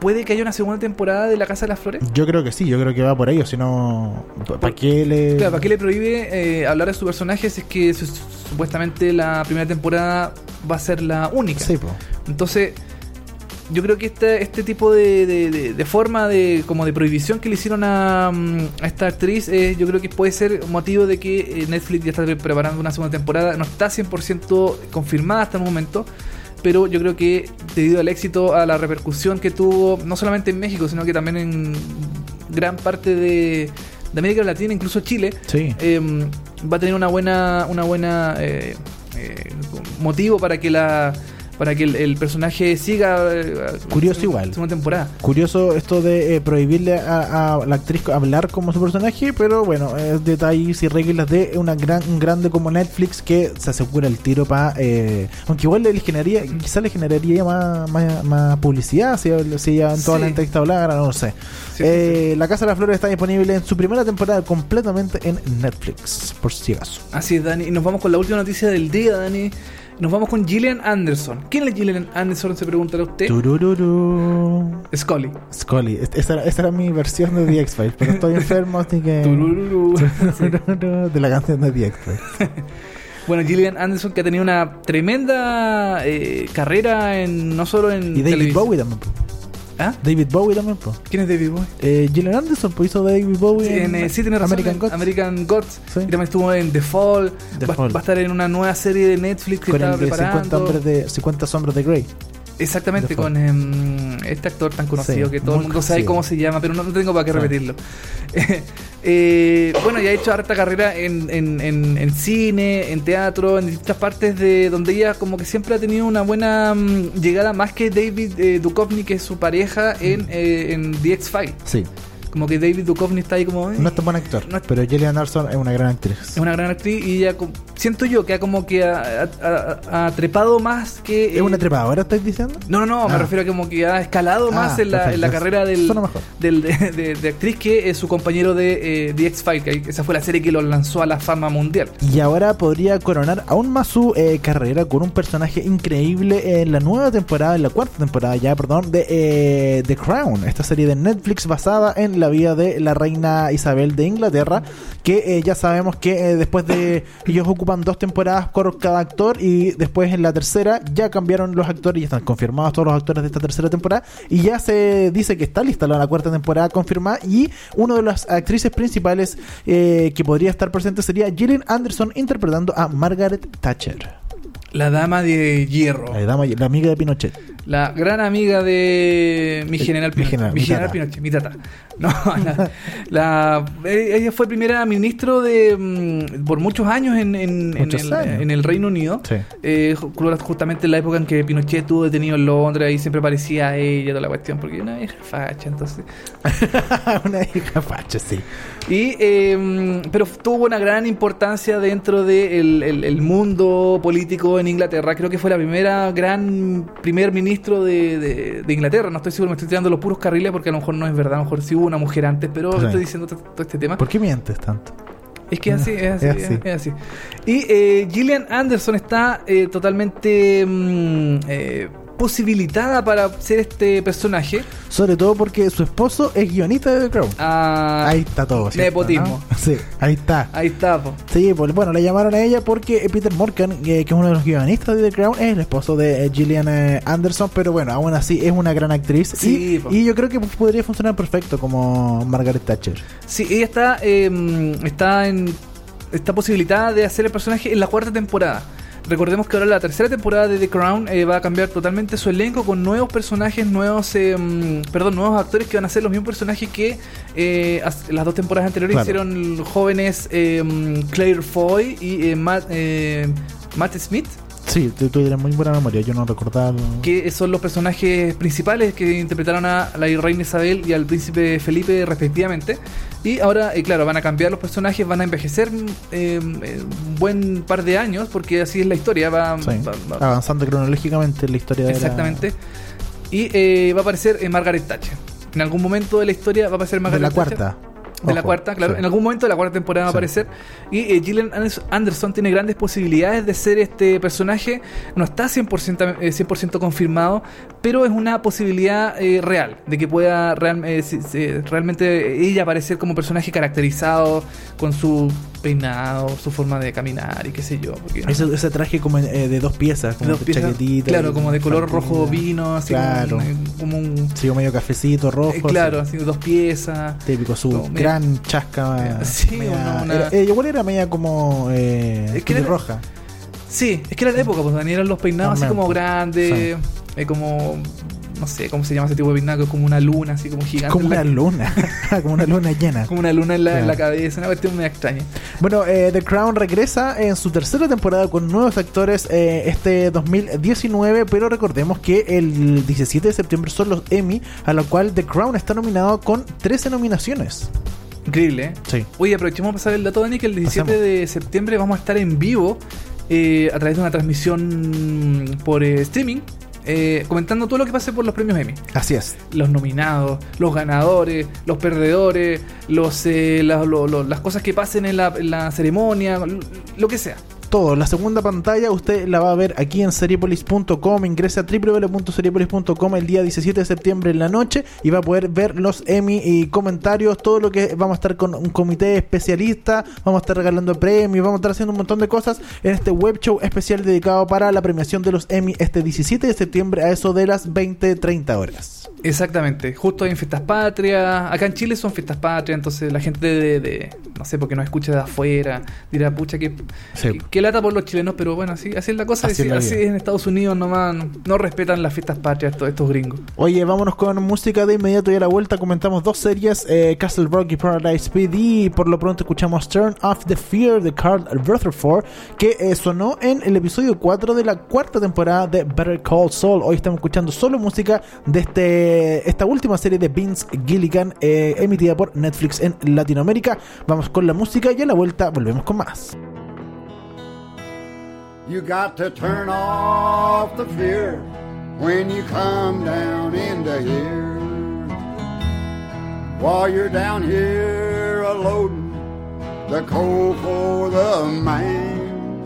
puede que haya una segunda temporada de La Casa de las Flores. yo creo que sí, yo creo que va por ello, si no, ¿para qué le...? Claro, ¿para qué le prohíbe eh, hablar de su personaje si es que su- supuestamente la primera temporada va a ser la única? Sí, po. Entonces, yo creo que este, este tipo de, de- de- de forma de como de prohibición que le hicieron a, mm, a esta actriz, eh, yo creo que puede ser motivo de que eh, Netflix ya está pre- preparando una segunda temporada. No está 100% confirmada hasta el momento, pero yo creo que debido al éxito, a la repercusión que tuvo, no solamente en México, sino que también en gran parte de, de América Latina, incluso Chile, Sí. eh, va a tener una buena una buena eh, eh, motivo para que la para que el, el personaje siga eh, Curioso igual. segunda temporada Curioso esto de eh, prohibirle a, a la actriz hablar como su personaje, pero bueno, es detalles y reglas de una gran, un grande como Netflix que se asegura el tiro para... aunque igual le generaría, quizás le generaría más, más, más publicidad si, si ella en toda Sí. la entrevista hablara, no lo sé. Sí, sí, Eh, La Casa de las Flores está disponible en su primera temporada completamente en Netflix, por si acaso. así es Dani y nos vamos con la última noticia del día Dani nos vamos con Gillian Anderson ¿quién es Gillian Anderson? se preguntará usted Turururu. Scully Scully, Es- esa era, esa era mi versión de The X-Files, pero estoy enfermo, así que... Turururu. De la canción de The X-Files. bueno Gillian Anderson que ha tenido una tremenda eh, carrera en no solo en Y David. Bowie también. ¿Ah? David Bowie también, po. ¿quién es David Bowie? Eh, Gillian Anderson, pues hizo David Bowie Sí, en, eh, sí, tiene razón, American en Gods. American Gods. Sí. Y también estuvo en The Fall. The va, Fall. va a estar en una nueva serie de Netflix que con estaba el de 50, preparando. hombres de 50 sombras de Grey. Exactamente, con em, este actor tan conocido Sí, que todo el mundo sabe cómo se llama, pero no, no tengo para qué repetirlo. Eh, bueno, ya ha hecho harta carrera en, en- en- en cine, en teatro, en distintas partes de donde ella como que siempre ha tenido una buena mm, llegada, más que David eh, Duchovny, que es su pareja en, eh, en The X-Files. Sí. Como que David Duchovny está ahí como... eh, No es tan buen actor, No es- pero Gillian Anderson es una gran actriz. es una gran actriz y co- siento yo que ha como que ha, ha- ha- trepado más que... ¿Es una eh, trepadora, estáis diciendo? No, no, no, me Ah. refiero a como que ha escalado Ah, más en la, en la carrera del, del- de, de- de actriz que es su compañero de eh, The X-Files, que esa fue la serie que lo lanzó a la fama mundial. Y ahora podría coronar aún más su eh, carrera con un personaje increíble en la nueva temporada, en la cuarta temporada ya, perdón, de eh, The Crown, esta serie de Netflix basada en la vida de la reina Isabel de Inglaterra, que eh, ya sabemos que eh, después de ellos ocupan dos temporadas por cada actor y después en la tercera ya cambiaron los actores y están confirmados todos los actores de esta tercera temporada y ya se dice que está lista la cuarta temporada confirmada y una de las actrices principales eh, que podría estar presente sería Gillian Anderson interpretando a Margaret Thatcher, La dama de hierro. la, dama- la amiga de Pinochet. La gran amiga de mi general Mi Pinochet. general, mi mi general tata. Pinochet, mi tata. No, la, la- eh, ella fue primera ministro de mm, por muchos años en, en, en Muchos el, años. en el Reino Unido. Sí. Eh, ju- justamente en la época en que Pinochet estuvo detenido en Londres, ahí siempre parecía a ella toda la cuestión, porque una vieja facha, entonces. una hija facha, sí. Y, eh, pero tuvo una gran importancia dentro del el- el mundo político en Inglaterra. Creo que fue la primera gran primer ministro de, de- de Inglaterra. No estoy seguro, me estoy tirando los puros carriles porque a lo mejor no es verdad. A lo mejor sí hubo una mujer antes, pero Sí. estoy diciendo todo, este tema. ¿Por qué mientes tanto? Es que es así, es así, Es es así. es así. Y eh, Gillian Anderson está eh, totalmente mm, eh, posibilitada para ser este personaje. Sobre todo porque su esposo es guionista de The Crown. Ah, ahí está todo. ¿cierto, nepotismo. no? Sí, ahí está. Ahí está. po. Sí, pues bueno, le llamaron a ella porque Peter Morgan, eh, que es uno de los guionistas de The Crown, es el esposo de eh, Gillian eh, Anderson, pero bueno, aún así es una gran actriz. Sí, y, yo creo que podría funcionar perfecto como Margaret Thatcher. Sí, ella está, eh, está en está posibilitada de hacer el personaje en la cuarta temporada. Recordemos que ahora la tercera temporada de The Crown eh, va a cambiar totalmente su elenco con nuevos personajes, nuevos, eh, mm, perdón, nuevos actores que van a ser los mismos personajes que eh, as- las dos temporadas anteriores Claro. hicieron jóvenes mm, Claire Foy y Matt, Matt Smith. Sí, tú, tienes muy buena memoria, yo no recordaba. que son los personajes principales que interpretaron a la reina Isabel y al príncipe Felipe respectivamente. Y ahora, eh, claro, van a cambiar los personajes, van a envejecer mm, eh, un buen par de años, porque así es la historia. Va, Sí, va- va- avanzando cronológicamente en la historia de la- exactamente. Y eh, va a aparecer eh, Margaret Thatcher. En algún momento de la historia va a aparecer de Margaret la Thatcher. De la cuarta, claro. sí. En algún momento de la cuarta temporada va a aparecer. Y eh, Gillian Anders- Anderson tiene grandes posibilidades de ser este personaje. No está 100%, eh, 100% confirmado, pero es una posibilidad eh, real de que pueda real- eh, realmente ella aparecer como personaje caracterizado con su peinado, su forma de caminar y qué sé yo. Porque, Ese, ese traje como eh, de dos piezas, como dos piezas, chaquetita. claro, como de color rojo vino, así Claro. como, un- como un... Sí, como medio cafecito rojo. eh, claro, así. así, dos piezas. Típico, su Como media- gran chasca. Sí, media- una- era- eh, igual era media como. Eh, Es que era- roja. Sí, es que era la época, pues Daniel eran los peinados así como pues. grandes, eh, como no sé cómo se llama ese tipo de es como una luna, así como gigante. Como la- una luna. como una luna llena. como una luna en la, en la cabeza, una cuestión muy extraña. Bueno, eh, The Crown regresa en su tercera temporada con nuevos actores eh, este 2019, pero recordemos que el 17 de septiembre son los Emmy, a lo cual The Crown está nominado con 13 nominaciones. Increíble, ¿eh? Sí. Oye, aprovechemos para pasar el dato, Dani, que el 17 Pasemos. de septiembre vamos a estar en vivo eh, a través de una transmisión por eh, streaming, eh, comentando todo lo que pase por los premios Emmy. Así es. los nominados, los ganadores, los perdedores, los, eh, la- lo- lo- las cosas que pasen en la, en la ceremonia, lo- lo que sea. Todo. La segunda pantalla usted la va a ver aquí en seriepolis.com. Ingresa a www.seriepolis.com el día 17 de septiembre en la noche y va a poder ver los Emmy y comentarios, todo lo que vamos a estar con un comité especialista, vamos a estar regalando premios, vamos a estar haciendo un montón de cosas en este web show especial dedicado para la premiación de los Emmy este 17 de septiembre a eso de las 20-30 horas. Exactamente, justo en fiestas patrias, acá en Chile son fiestas patrias, entonces la gente de, de- no sé, porque nos escucha de afuera, dirá, pucha, que, Sí. que, lata por los chilenos, pero bueno, así, así es la cosa, Así es es en Estados Unidos nomás, no, no respetan las fiestas patrias estos, estos gringos. Oye, vámonos con música de inmediato y a la vuelta comentamos dos series, eh, Castle Rock y Paradise PD y por lo pronto escuchamos Turn Off the Fear de Carl Rutherford que eh, sonó en el episodio 4 de la cuarta temporada de Better Call Saul. Hoy estamos escuchando solo música de este esta última serie de Vince Gilligan eh, emitida por Netflix en Latinoamérica. Vamos con la música y a la vuelta volvemos con más. You got to turn off the fear when you come down into here. While you're down here a loading the coal for the man.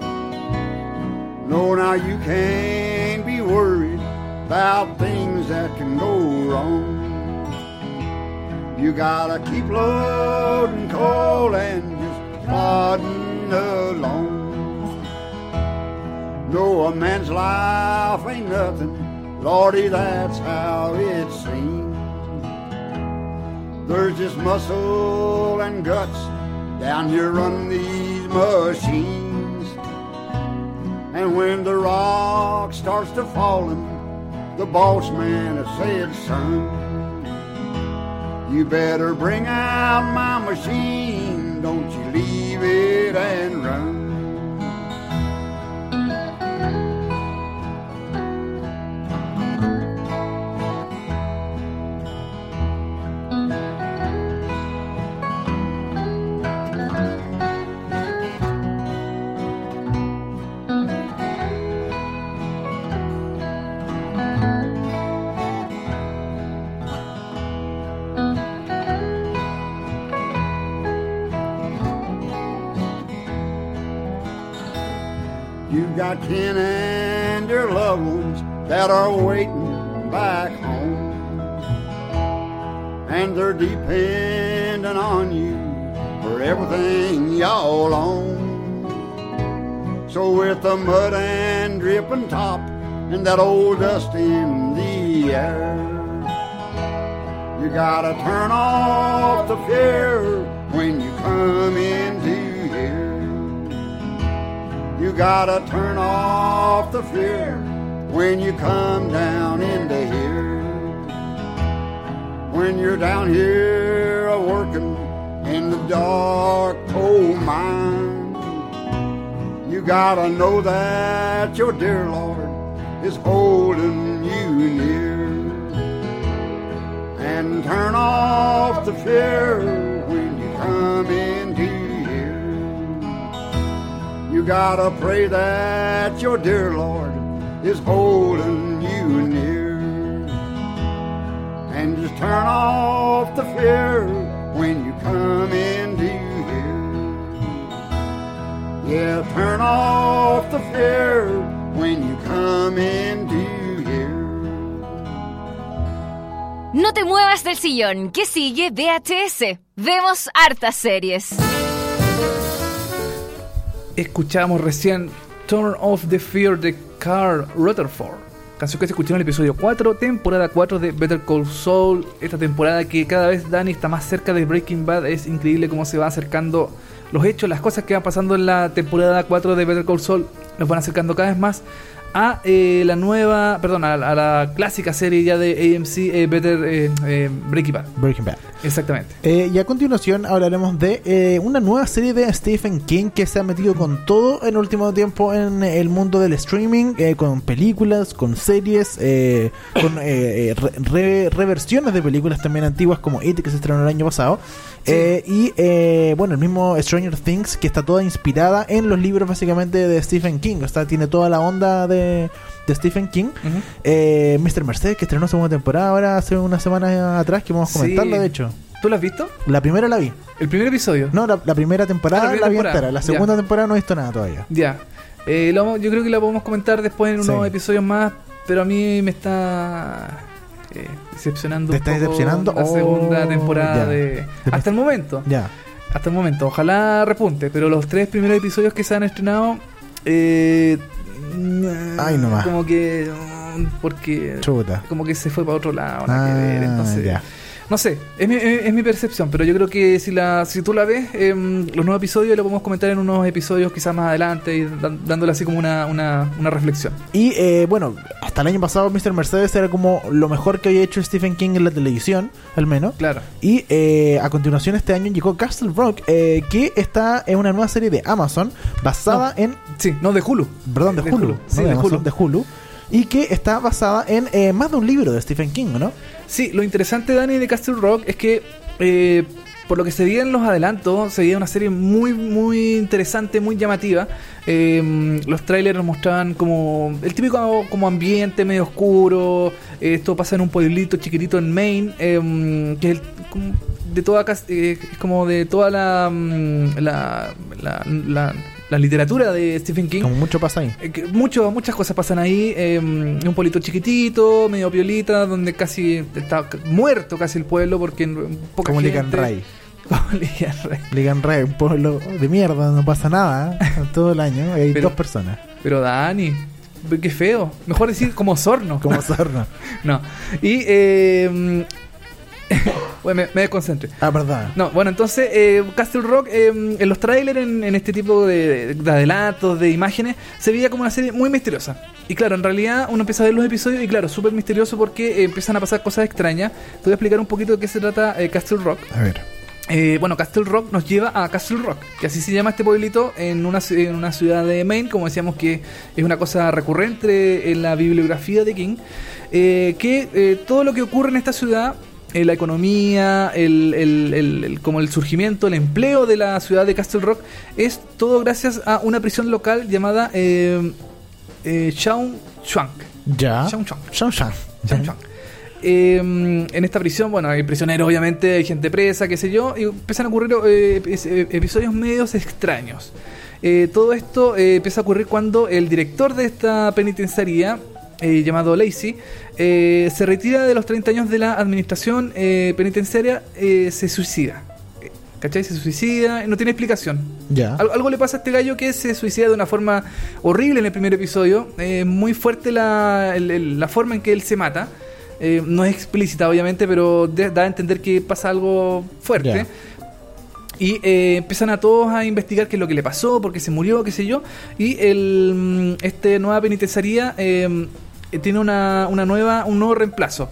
No, now you can't be worried about things that can go wrong. You gotta keep loading coal and just plodding along. No, a man's life ain't nothing. Lordy, that's how it seems. There's just muscle and guts down here running these machines. And when the rock starts to falling, the boss man has said, son, you better bring out my machine. Don't you leave it and run. You've got kin and your loved ones that are waiting back home. And they're depending on you for everything y'all own. So with the mud and dripping top and that old dust in the air, you gotta turn off the fear when you come into gotta turn off the fear when you come down into here. When you're down here working in the dark coal mine, you gotta know that your dear Lord is holding you near. And turn off the fear when you come into gotta pray that your dear Lord is holding you near. And just turn off the fear when you come into here. Yeah, turn off the fear when you come into here. No te muevas del sillón, que sigue VHS. Vemos hartas series. Escuchamos recién Turn Off the Fear de Carl Rutherford. Canción que se escuchó en el episodio 4, temporada 4 de Better Call Saul. Esta temporada que cada vez Dani está más cerca de Breaking Bad. Es increíble cómo se va acercando los hechos, las cosas que van pasando en la temporada 4 de Better Call Saul. Nos van acercando cada vez más a eh, la nueva, perdón, a, a la clásica serie ya de AMC eh, Better eh, eh, Breaking Bad. Breaking Bad. Exactamente. Eh, y a continuación hablaremos de eh, una nueva serie de Stephen King que se ha metido con todo en el último tiempo en el mundo del streaming, eh, con películas, con series, eh, con re- re- reversiones de películas también antiguas como It que se estrenó el año pasado. Eh, y eh, bueno, el mismo Stranger Things que está toda inspirada en los libros básicamente de Stephen King. O sea, tiene toda la onda de, de Stephen King. Ujú. Eh, Mr. Mercedes que estrenó segunda temporada ahora hace unas semanas atrás que vamos a Sí. comentarla de hecho. ¿Tú lo has visto? La primera la vi. El primer episodio. No, la, la primera temporada Ah, la primera la vi temporada. entera. La segunda temporada no he visto nada todavía. Ya. Eh, vamos- yo creo que la podemos comentar después en unos Sí. episodios más, pero a mí me está eh, decepcionando. ¿Te un está poco decepcionando? La Oh, segunda temporada ya. de. Hasta el momento. Ya. Hasta el momento. Ojalá repunte, pero los tres primeros episodios que se han estrenado. Eh, Ay, nomás. Como que. Porque. Chuta. Como que se fue para otro lado. nada que Ah, ver, entonces. ya. No sé, es mi, es, es mi percepción, pero yo creo que si la si tú la ves, em, los nuevos episodios lo podemos comentar en unos episodios quizás más adelante y dándole así como una, una, una reflexión. Y eh, bueno, hasta el año pasado Mr. Mercedes era como lo mejor que había hecho Stephen King en la televisión, al menos. Claro. Y eh, a continuación este año llegó Castle Rock, eh, que está en una nueva serie de Amazon basada en... Sí, no, de Hulu. Perdón, de De Hulu. Hulu, no sí, de de Amazon, Hulu. de Hulu. Y que está basada en eh, más de un libro de Stephen King, ¿no? Sí, lo interesante, Dani, de Castle Rock es que, eh, por lo que se veía los adelantos, se veía una serie muy, muy interesante, muy llamativa. Eh, los trailers nos mostraban como el típico como ambiente medio oscuro. eh, esto pasa en un pueblito chiquitito en Maine, eh, que es el- como de toda eh, es como de toda la, mm, la, la- la literatura de Stephen King. Como mucho pasa ahí. Eh, mucho- muchas cosas pasan ahí. eh, un pueblito chiquitito, medio piolita, donde casi está muerto casi el pueblo porque poca Como gente. Ligan Ray. Como Ligan Ray. Ligan Ray, un pueblo de mierda, no pasa nada ¿eh? todo el año. Hay Pero- dos personas, Pero Dani, qué feo. Mejor decir como Sorno. como Sorno. no. Y eh, bueno, me, me desconcentré. Ah, perdón. No, bueno, entonces eh, Castle Rock eh, en los trailers, en, en este tipo de, de adelantos, de imágenes, se veía como una serie muy misteriosa. Y claro, en realidad uno empieza a ver los episodios y claro, súper misterioso porque eh, empiezan a pasar cosas extrañas. Te voy a explicar un poquito de qué se trata Castle Rock. A ver. Eh, bueno, Castle Rock nos lleva a Castle Rock, que así se llama este pueblito en una, en una ciudad de Maine, como decíamos que es una cosa recurrente en la bibliografía de King, eh, que eh, todo lo que ocurre en esta ciudad, eh, la economía, el, el- el- como el surgimiento, el empleo de la ciudad de Castle Rock, es todo gracias a una prisión local llamada eh, eh, Chuang. Ya. Shaun Chuang. Chang. Eh, en esta prisión, bueno, hay prisioneros, obviamente, hay gente presa, qué sé yo, y empiezan a ocurrir eh, eh, episodios medios extraños. Todo esto eh, empieza a ocurrir cuando el director de esta penitenciaría, eh, llamado Lacey, eh, se retira de los 30 años de la administración eh, penitenciaria, eh, se suicida. ¿Cachai? Se suicida, no tiene explicación. Ya. Al- algo le pasa a este gallo que se suicida de una forma horrible en el primer episodio. Eh, muy fuerte la, el- el- la forma en que él se mata. Eh, no es explícita, obviamente, pero da a entender que pasa algo fuerte. Ya. Y eh, empiezan a todos a investigar qué es lo que le pasó, por qué se murió, qué sé yo. Y el, mm, este nueva penitenciaría eh, tiene una, una nueva, un nuevo reemplazo.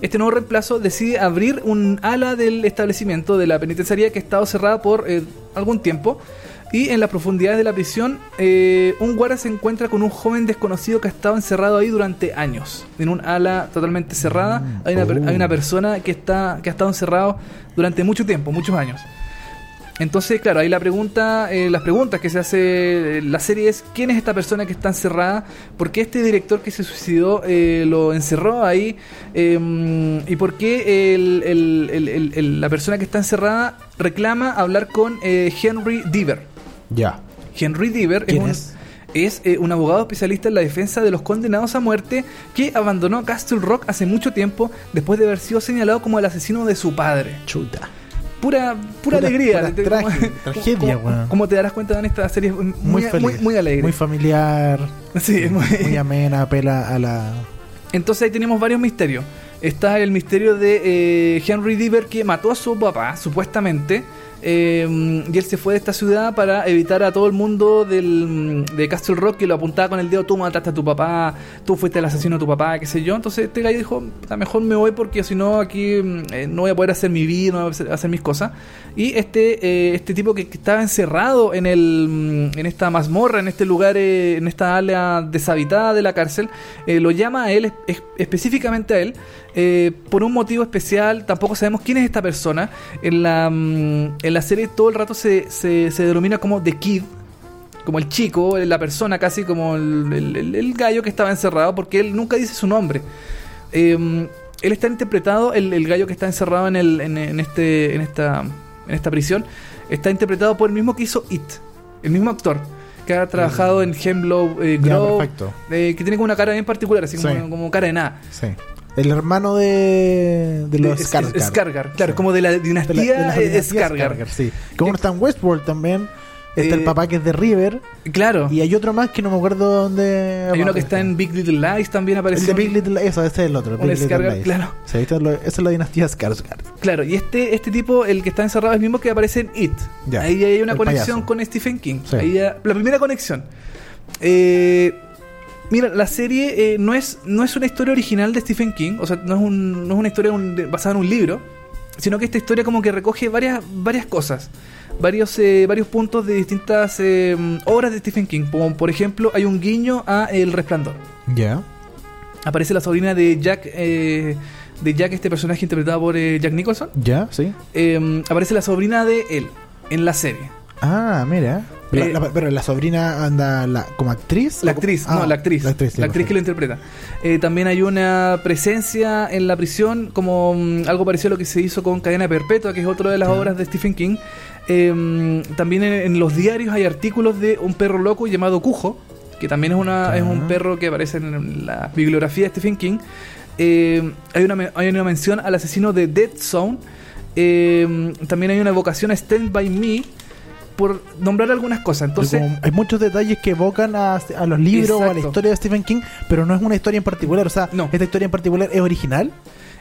Este nuevo reemplazo decide abrir un ala del establecimiento de la penitenciaría que ha estado cerrada por eh, algún tiempo. Y en las profundidades de la prisión, eh, un guarda se encuentra con un joven desconocido que ha estado encerrado ahí durante años. En un ala totalmente cerrada, hay una, Oh. hay una persona que, está, que ha estado encerrado durante mucho tiempo, muchos años. Entonces, claro, ahí la pregunta, eh, las preguntas que se hace eh, la serie es quién es esta persona que está encerrada, por qué este director que se suicidó eh, lo encerró ahí eh, y por qué el- la persona que está encerrada reclama hablar con eh, Henry Deaver. Ya. Henry Deaver es ¿Quién un, es? es, eh, un abogado especialista en la defensa de los condenados a muerte que abandonó Castle Rock hace mucho tiempo después de haber sido señalado como el asesino de su padre Chuta. Pura, pura Pura- alegría. pura Te- tragedia, como- tragedia, como, como te darás cuenta, en esta serie es muy, Muy, muy, feliz. muy, alegre. Muy familiar. Sí, muy- muy amena, apela a la. Entonces ahí tenemos varios misterios. Está el misterio de eh, Henry Deaver que mató a su papá, supuestamente. Eh, y él se fue de esta ciudad para evitar a todo el mundo del, de Castle Rock que lo apuntaba con el dedo, tú mataste a tu papá, tú fuiste el asesino de tu papá, qué sé yo. Entonces este gallo dijo, a mejor me voy porque si no aquí mm, eh, no voy a poder hacer mi vida, no voy a hacer, mis cosas. Y este, eh, este tipo que, estaba encerrado en, el, mm, en esta mazmorra, en este lugar, eh, en esta área deshabitada de la cárcel, lo llama a él, es- es- específicamente a él, eh, por un motivo especial. Tampoco sabemos quién es esta persona. En la, mm, en la serie todo el rato se, se, se denomina como The Kid. Como el chico, la persona casi como el, el- el- el gallo que estaba encerrado, porque él nunca dice su nombre. Eh, él está interpretado, el, el gallo que está encerrado en, el, en, en este, en, esta, en esta prisión, está interpretado por el mismo que hizo It, el mismo actor, que ha trabajado en Hemlow eh, Grove, eh, que tiene como una cara bien particular, así como, Sí. como cara de nada. Sí. El hermano de, de los Skarsgård. Skarsgård, claro, Sí. como de la De dinastía, de la dinastía Skarsgård. Sí. Como uno está en Westworld también. Está el Eh, papá que es de River. Claro. Y hay otro más que no me acuerdo dónde. Hay uno que está en Big Little Lies también El aparece. de Big Little Eso, ese es el otro. Big Little Lies. claro. Sí, esta es lo- esa es la dinastía Skarsgård. Claro, y este, este tipo, el que está encerrado, es el mismo que aparece en It. Ya, Ahí hay una el conexión payaso. con Stephen King. Sí. Ahí ya- la primera conexión. Eh, mira, la serie eh, no, es, no es una historia original de Stephen King, o sea, no es, un- no es una historia un- de- basada en un libro, sino que esta historia como que recoge varias, varias cosas. Varios, eh, varios puntos de distintas eh, obras de Stephen King. Como por ejemplo, hay un guiño a El Resplandor. Ya. aparece la sobrina de Jack, eh, de Jack, este personaje interpretado por eh, Jack Nicholson. ¿Ya? ¿Sí? Eh, aparece la sobrina de él en la serie. Ah, mira. Eh, la- pero la sobrina anda la, como actriz. La ¿O como- actriz, Ah, no, la actriz. La actriz, sí, que lo interpreta. Eh, también hay una presencia en la prisión, como mm, algo parecido a lo que se hizo con Cadena Perpetua, que es otra de las obras de Stephen King. Eh, mm, también en, en los diarios hay artículos de un perro loco llamado Cujo, que también es, una, es un Ah. perro que aparece en la bibliografía de Stephen King. Eh, hay, una, hay una mención al asesino de Dead Zone. Eh, también hay una evocación a Stand By Me, por nombrar algunas cosas. Entonces, hay muchos detalles que evocan a, a los libros o a la historia de Stephen King, pero no es una historia en particular. O sea, No. esta historia en particular es original.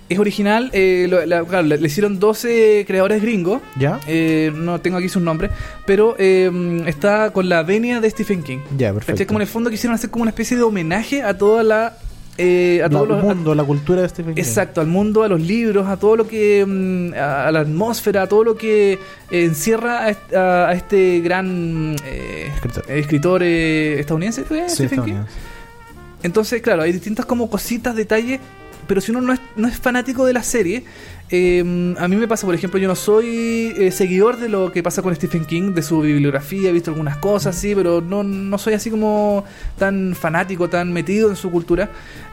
Es original, eh, lo- la- claro, le, hicieron 12 creadores gringos. ¿Ya? eh, no tengo aquí sus nombres, pero eh, está con la venia de Stephen King. Ya, perfecto. Como en el fondo quisieron hacer como una especie de homenaje a toda la. Eh, a La- todos el los. a- mundo, la cultura de Stephen King. Exacto, al mundo, a los libros, a todo lo que. mm, a, a la atmósfera, a todo lo que eh, encierra a, est- a- a este gran eh, Escritor. eh, estadounidense, Stephen King. Entonces, claro, hay distintas como cositas, detalles, pero si uno no es, no es fanático de la serie, eh, a mí me pasa, por ejemplo, yo no soy eh, seguidor de lo que pasa con Stephen King, de su bibliografía, he visto algunas cosas, sí, pero no, no soy así como tan fanático, tan metido en su cultura.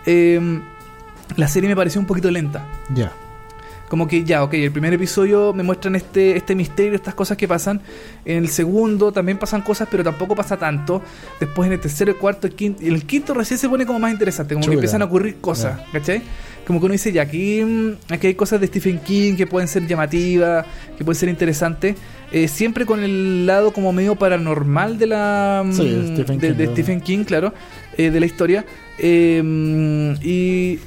Eh, la serie me pareció un poquito lenta. Ya. Como que ya, ok, el primer episodio me muestran este, este misterio, estas cosas que pasan. En el segundo también pasan cosas, pero tampoco pasa tanto. Después en el tercero, el cuarto, el quinto. El quinto recién se pone como más interesante, como Chuta. que empiezan a ocurrir cosas, ¿cachai? Como que uno dice, ya, aquí, mm, aquí hay cosas de Stephen King que pueden ser llamativas, que pueden ser interesantes. Eh, siempre con el lado como medio paranormal de la mm, Sí, de Stephen de, King, de. Stephen King, claro, eh, de la historia. Eh, mm, y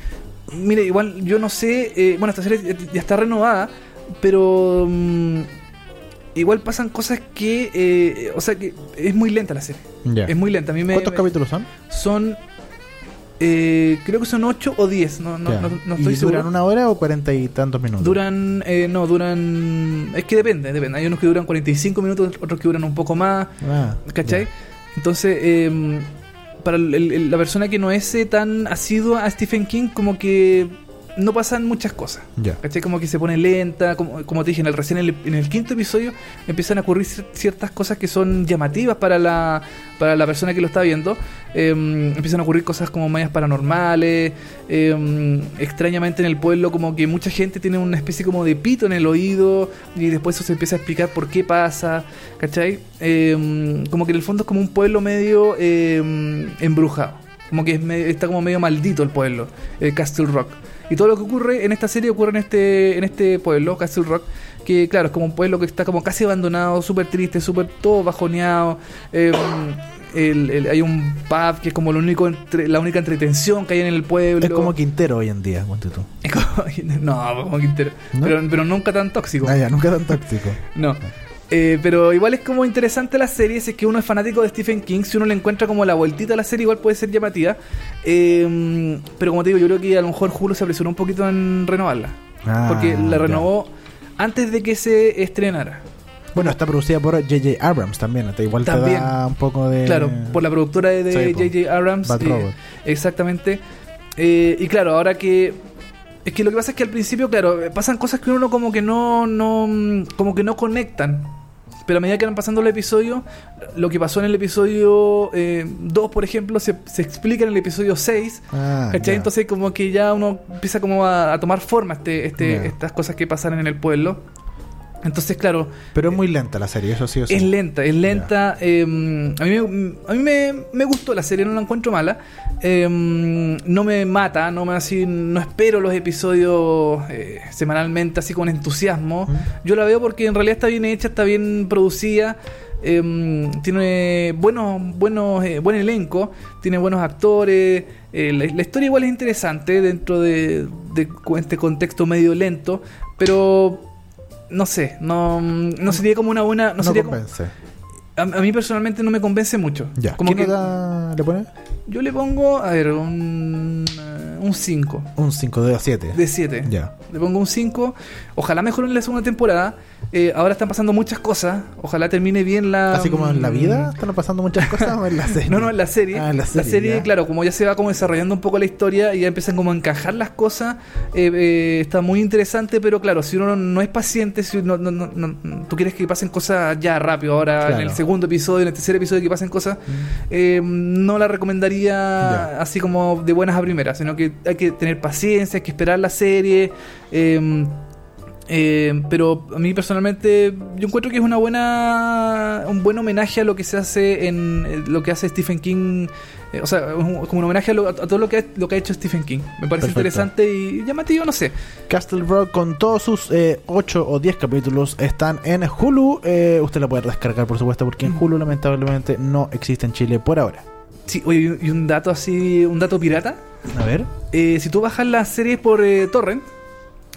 mire, igual yo no sé, eh, bueno, esta serie ya- está renovada, pero mm, igual pasan cosas que, eh, o sea, que es muy lenta la serie. Ya. Es muy lenta. A mí me, ¿Cuántos me- capítulos son? Son, eh, creo que son 8 o 10, no, no, no, no estoy ¿Y seguro. duran una hora o cuarenta y tantos minutos? Duran, eh, no, duran, es que depende, depende. Hay unos que duran 45 minutos, otros que duran un poco más. Ah, ¿Cachai? Entonces, eh, para el- el- la persona que no es eh, tan asidua a Stephen King, como que no pasan muchas cosas. Ya. ¿Cachai? Como que se pone lenta, como, como te dije, en el, recién en el, en el quinto episodio empiezan a ocurrir cier- ciertas cosas que son llamativas para la, para la persona que lo está viendo. Eh, empiezan a ocurrir cosas como medias paranormales. eh, extrañamente en el pueblo como que mucha gente tiene una especie como de pito en el oído y después eso se empieza a explicar por qué pasa. ¿Cachai? Eh, como que en el fondo es como un pueblo medio embrujado. Como que es me- está como medio maldito el pueblo, eh, Castle Rock. Y todo lo que ocurre en esta serie ocurre en este, en este pueblo, Castle Rock, que claro, es como un pueblo que está como casi abandonado, súper triste, súper todo bajoneado. eh, el- el- hay un pub que es como lo único entre- la única entretención que hay en el pueblo. Es como Quintero hoy en día, ponte tú. Es como- no, como Quintero. ¿No? Pero, pero nunca tan tóxico. Ah, ya, nunca tan tóxico. No. Eh, pero igual es como interesante la serie, si es que uno es fanático de Stephen King, si uno le encuentra como la vueltita a la serie, igual puede ser llamativa. Eh, pero como te digo, yo creo que a lo mejor Hulu se apresuró un poquito en renovarla. Ah, porque la ya. renovó antes de que se estrenara. Bueno, está producida por J.J. Abrams también. hasta Igual También. te da un poco de. Claro, por la productora de Sí. J.J. Abrams. Bad eh, Robot. exactamente. Eh, y claro, ahora que. Es que lo que pasa es que al principio, claro, eh, pasan cosas que uno como que no, no. como que no conectan. Pero a medida que van pasando los episodios, lo que pasó en el episodio 2, por ejemplo, se, se explica en el episodio 6. Ah, ¿Cachai? ya. Entonces como que ya uno empieza como a, a tomar forma este, este, Ya. estas cosas que pasan en el pueblo. Entonces, claro, Pero es muy lenta la serie, eso sí o sí. es lenta, es lenta. eh, a mí, me, a mí me, me gustó la serie, no la encuentro mala. Eh, no me mata, no me así, no espero los episodios eh, semanalmente así con entusiasmo. Yo la veo porque en realidad está bien hecha, está bien producida. tiene buenos, buenos, eh, buen elenco, tiene buenos actores. la, la historia igual es interesante dentro de, de este contexto medio lento, pero no sé, no, no sería como una buena. No, No sería como- convence. a, a mí personalmente no me convence mucho. Ya. Como ¿Qué que nota le pone? yo le pongo, a ver, un, un 5 Un 5 de 7. de 7. Ya. Le pongo un 5. Ojalá mejoren la segunda temporada. Eh, ahora están pasando muchas cosas. Ojalá termine bien la. Así como en la mm, vida están pasando muchas cosas o en la serie. No, no, en la serie. Ah, en la serie, claro, como ya se va como desarrollando un poco la historia y ya empiezan como a encajar las cosas, eh, eh, está muy interesante, pero claro, si uno no es paciente, si no, no- no- no- tú quieres que pasen cosas ya rápido, ahora Claro. Mm. en el segundo episodio, en el tercer episodio que pasen cosas, eh, no la recomendaría Ya. así como de buenas a primeras, sino que hay que tener paciencia, hay que esperar la serie. eh, eh, pero a mí personalmente yo encuentro que es una buena un buen homenaje a lo que se hace en eh, lo que hace Stephen King eh, o sea un- como un homenaje a, lo- a todo lo que, ha, lo que ha hecho Stephen King me parece Perfecto. interesante y llamativo no sé Castle Rock con todos sus 8 o 10 capítulos están en Hulu. Eh, usted la puede descargar, por supuesto, porque en Hulu lamentablemente no existe en Chile por ahora. sí oye y un dato así un dato pirata A ver. Eh, si tú bajas las series por eh, torrent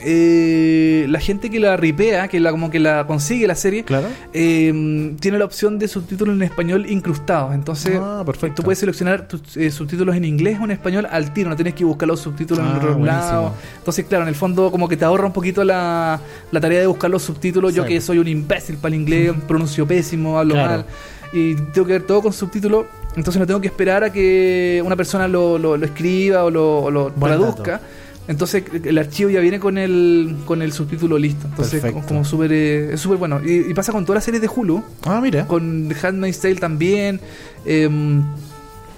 eh, la gente que la ripea que la como que la consigue la serie Claro. eh, tiene la opción de subtítulos en español incrustados. Entonces, Ah, perfecto. tú puedes seleccionar tus eh, subtítulos en inglés o en español al tiro, no tienes que buscar los subtítulos Ah, en otro lado. Entonces, claro, en el fondo, como que te ahorra un poquito la, la tarea de buscar los subtítulos. Yo que soy un imbécil para el inglés, pronuncio pésimo, hablo Claro. mal y tengo que ver todo con subtítulos. Entonces, no tengo que esperar a que una persona lo, lo- lo escriba o lo, o lo Buen traduzca. Entonces el archivo ya viene con el con el subtítulo listo. Entonces Perfecto. como, súper eh, es súper bueno. Y, y pasa con todas las series de Hulu. Ah, mira. Con Handmaid's Tale también. em,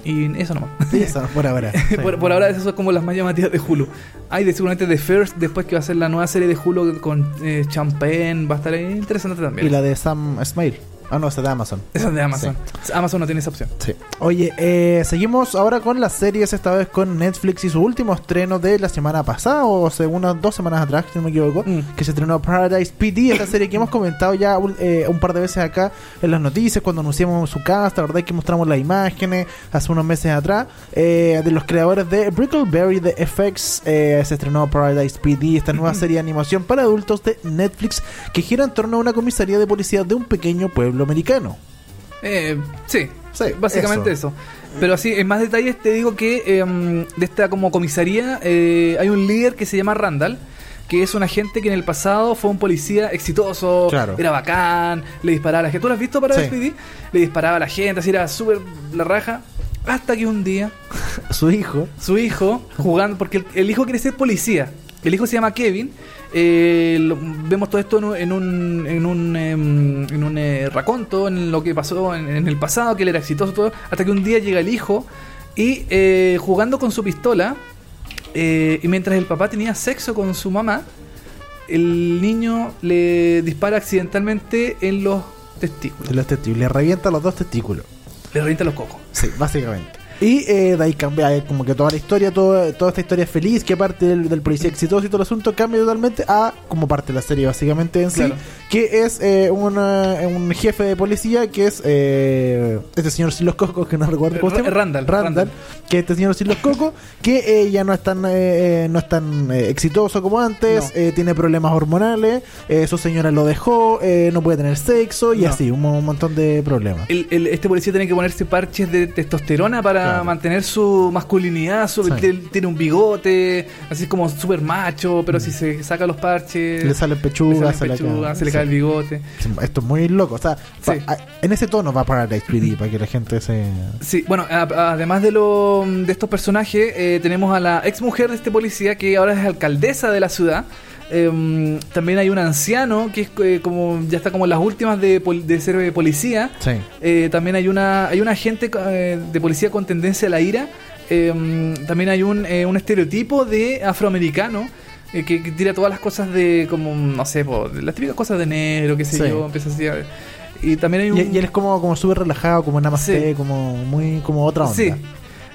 y eso nomás. Sí, eso, por ahora. Sí. por, por ahora esas son como las más llamativas de Hulu. Hay de seguramente The First, después que va a ser la nueva serie de Hulu con eh, Champagne. Va a estar interesante también. Y la de Sam Smile. Ah, no, esa de Amazon. Esa es de Amazon. Amazon no tiene esa opción. Sí. Oye, eh, seguimos ahora con las series, esta vez con Netflix y su último estreno de la semana pasada, o hace unas dos semanas atrás, si no me equivoco, Mm. que se estrenó Paradise PD, esta serie que hemos comentado ya eh, un par de veces acá en las noticias, cuando anunciamos su cast, la verdad es que mostramos las imágenes hace unos meses atrás, eh, de los creadores de Brickleberry de FX, eh, se estrenó Paradise PD, esta nueva serie de animación para adultos de Netflix, que gira en torno a una comisaría de policía de un pequeño pueblo americano. Eh, sí, Sí, básicamente eso. Pero así, en más detalles te digo que em, de esta como comisaría eh, hay un líder que se llama Randall, que es un agente que en el pasado fue un policía exitoso, Claro. era bacán, le disparaba a la gente. ¿Tú lo has visto para Sí. despedir? Le disparaba a la gente, así era súper la raja. Hasta que un día Su hijo. su hijo jugando, porque el, el hijo quiere ser policía. El hijo se llama Kevin. Eh, lo- vemos todo esto en un, en un, en un, em, en un, eh, raconto, en lo que pasó en, en el pasado, que él era exitoso, todo, hasta que un día llega el hijo y eh, jugando con su pistola, eh, y mientras el papá tenía sexo con su mamá, el niño le dispara accidentalmente en los testículos. de los testículos. Le revienta los dos testículos. Le revienta los cocos. Sí, básicamente. Y eh, de ahí cambia eh, como que toda la historia, todo- toda esta historia feliz, que parte del, del policía exitoso y todo el asunto, cambia totalmente a como parte de la serie básicamente en Claro. sí, que es eh, una- un jefe de policía que es eh, este señor sin los cocos, que no recuerdo cómo se llama. Randall, Randall, Randall. que este señor sin los cocos, que eh, ya no es tan, eh, eh, no es tan eh, exitoso como antes, No. eh, tiene problemas hormonales, eh, su señora lo dejó, eh, no puede tener sexo y No. así, un, mo- un montón de problemas. El- el- este policía tiene que ponerse parches de testosterona para Claro. Mantener su masculinidad. su- Sí. tiene, un bigote, así como súper macho, pero si se saca los parches, Mm. Le salen le pechugas, salen se le pechugas, cae- se le sí. cae el bigote. Esto es muy loco. O sea, Sí. pa- a- en ese tono va Paradise PD para que la gente se. Sí, bueno, a- además de, lo, de estos personajes, eh, tenemos a la ex mujer de este policía que ahora es alcaldesa de la ciudad. Em, también hay un anciano que es eh, como ya está como en las últimas de, pol- de ser eh, policía. Sí. Eh, también hay una hay un agente eh, de policía con tendencia a la ira. Eh, también hay un, un estereotipo de afroamericano que, que tira todas las cosas de como no sé, po, las típicas cosas de negro, qué sé Sí. yo, empieza así a- y también hay un Y, y él es como, como súper relajado, como namaste, Sí. como muy como otra onda. Sí.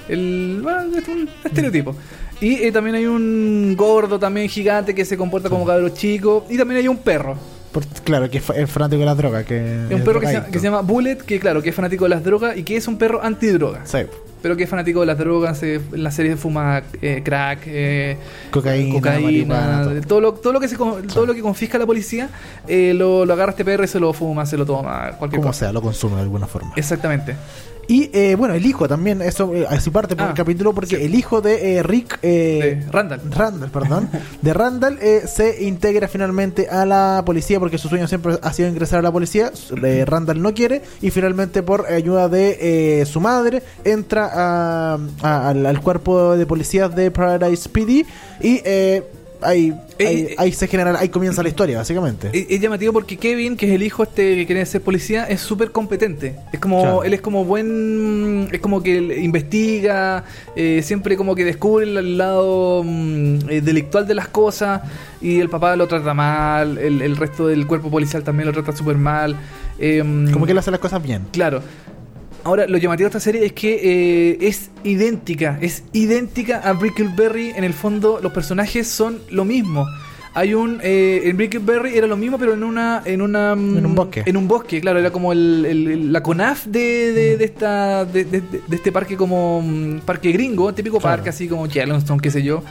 El, bueno, es un estereotipo. Y eh, también hay un gordo también gigante que se comporta como cabro chico. Y también hay un perro. Por- claro, que es, fa- es fanático de las drogas. Que un perro que se, llama- que se llama Bullet, que claro, que es fanático de las drogas y que es un perro antidroga. Sí. Pero que es fanático de las drogas, eh, en la serie fuma eh, crack, eh, Cocaína, cocaína, marihuana, todo. todo. lo, todo lo que se con- todo lo que confisca la policía, eh, lo, lo agarra este perro y se lo fuma, se lo toma, cualquier Como cosa. sea, lo consume de alguna forma. Exactamente. Y eh, bueno, el hijo también, eso eh, a su parte por Ah, el capítulo, porque el hijo de eh, Rick eh, De Randall. Randall, perdón, de Randall eh, se integra finalmente a la policía porque su sueño siempre ha sido ingresar a la policía. Randall no quiere y finalmente por ayuda de eh, su madre entra a- a- al, al cuerpo de policías de Paradise PD y eh, ahí, Eh, ahí, eh, ahí se genera, ahí comienza la historia básicamente. Es, es llamativo porque Kevin, que es el hijo este que quiere ser policía, es súper competente. Es como, Claro. él es como buen, es como que investiga, eh, siempre como que descubre el, lado mm, eh, delictual de las cosas y el papá lo trata mal, el, el resto del cuerpo policial también lo trata súper mal. Em, Como que él hace las cosas bien. Claro. Ahora, lo llamativo de esta serie es que eh, es idéntica, es idéntica a Brickleberry. En el fondo, los personajes son lo mismo. Hay un. Eh, en Brickleberry era lo mismo, pero en una. En, una, mm, En un bosque. En un bosque, claro. Era como el, la CONAF de, de, de esta, de, este parque, como. mm, parque gringo, típico Claro. parque, así como Yellowstone, qué sé yo.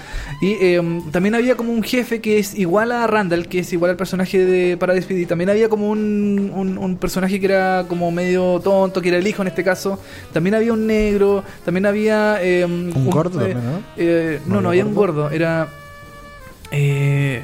Y eh, también había como un jefe que es igual a Randall, que es igual al personaje de Paradise PD. También había como un, un, un personaje que era como medio tonto, que era el hijo en este caso. También había un negro, también había... eh, un, gordo eh, también, ¿no? eh, no, ¿No no, había había un gordo, era... Eh,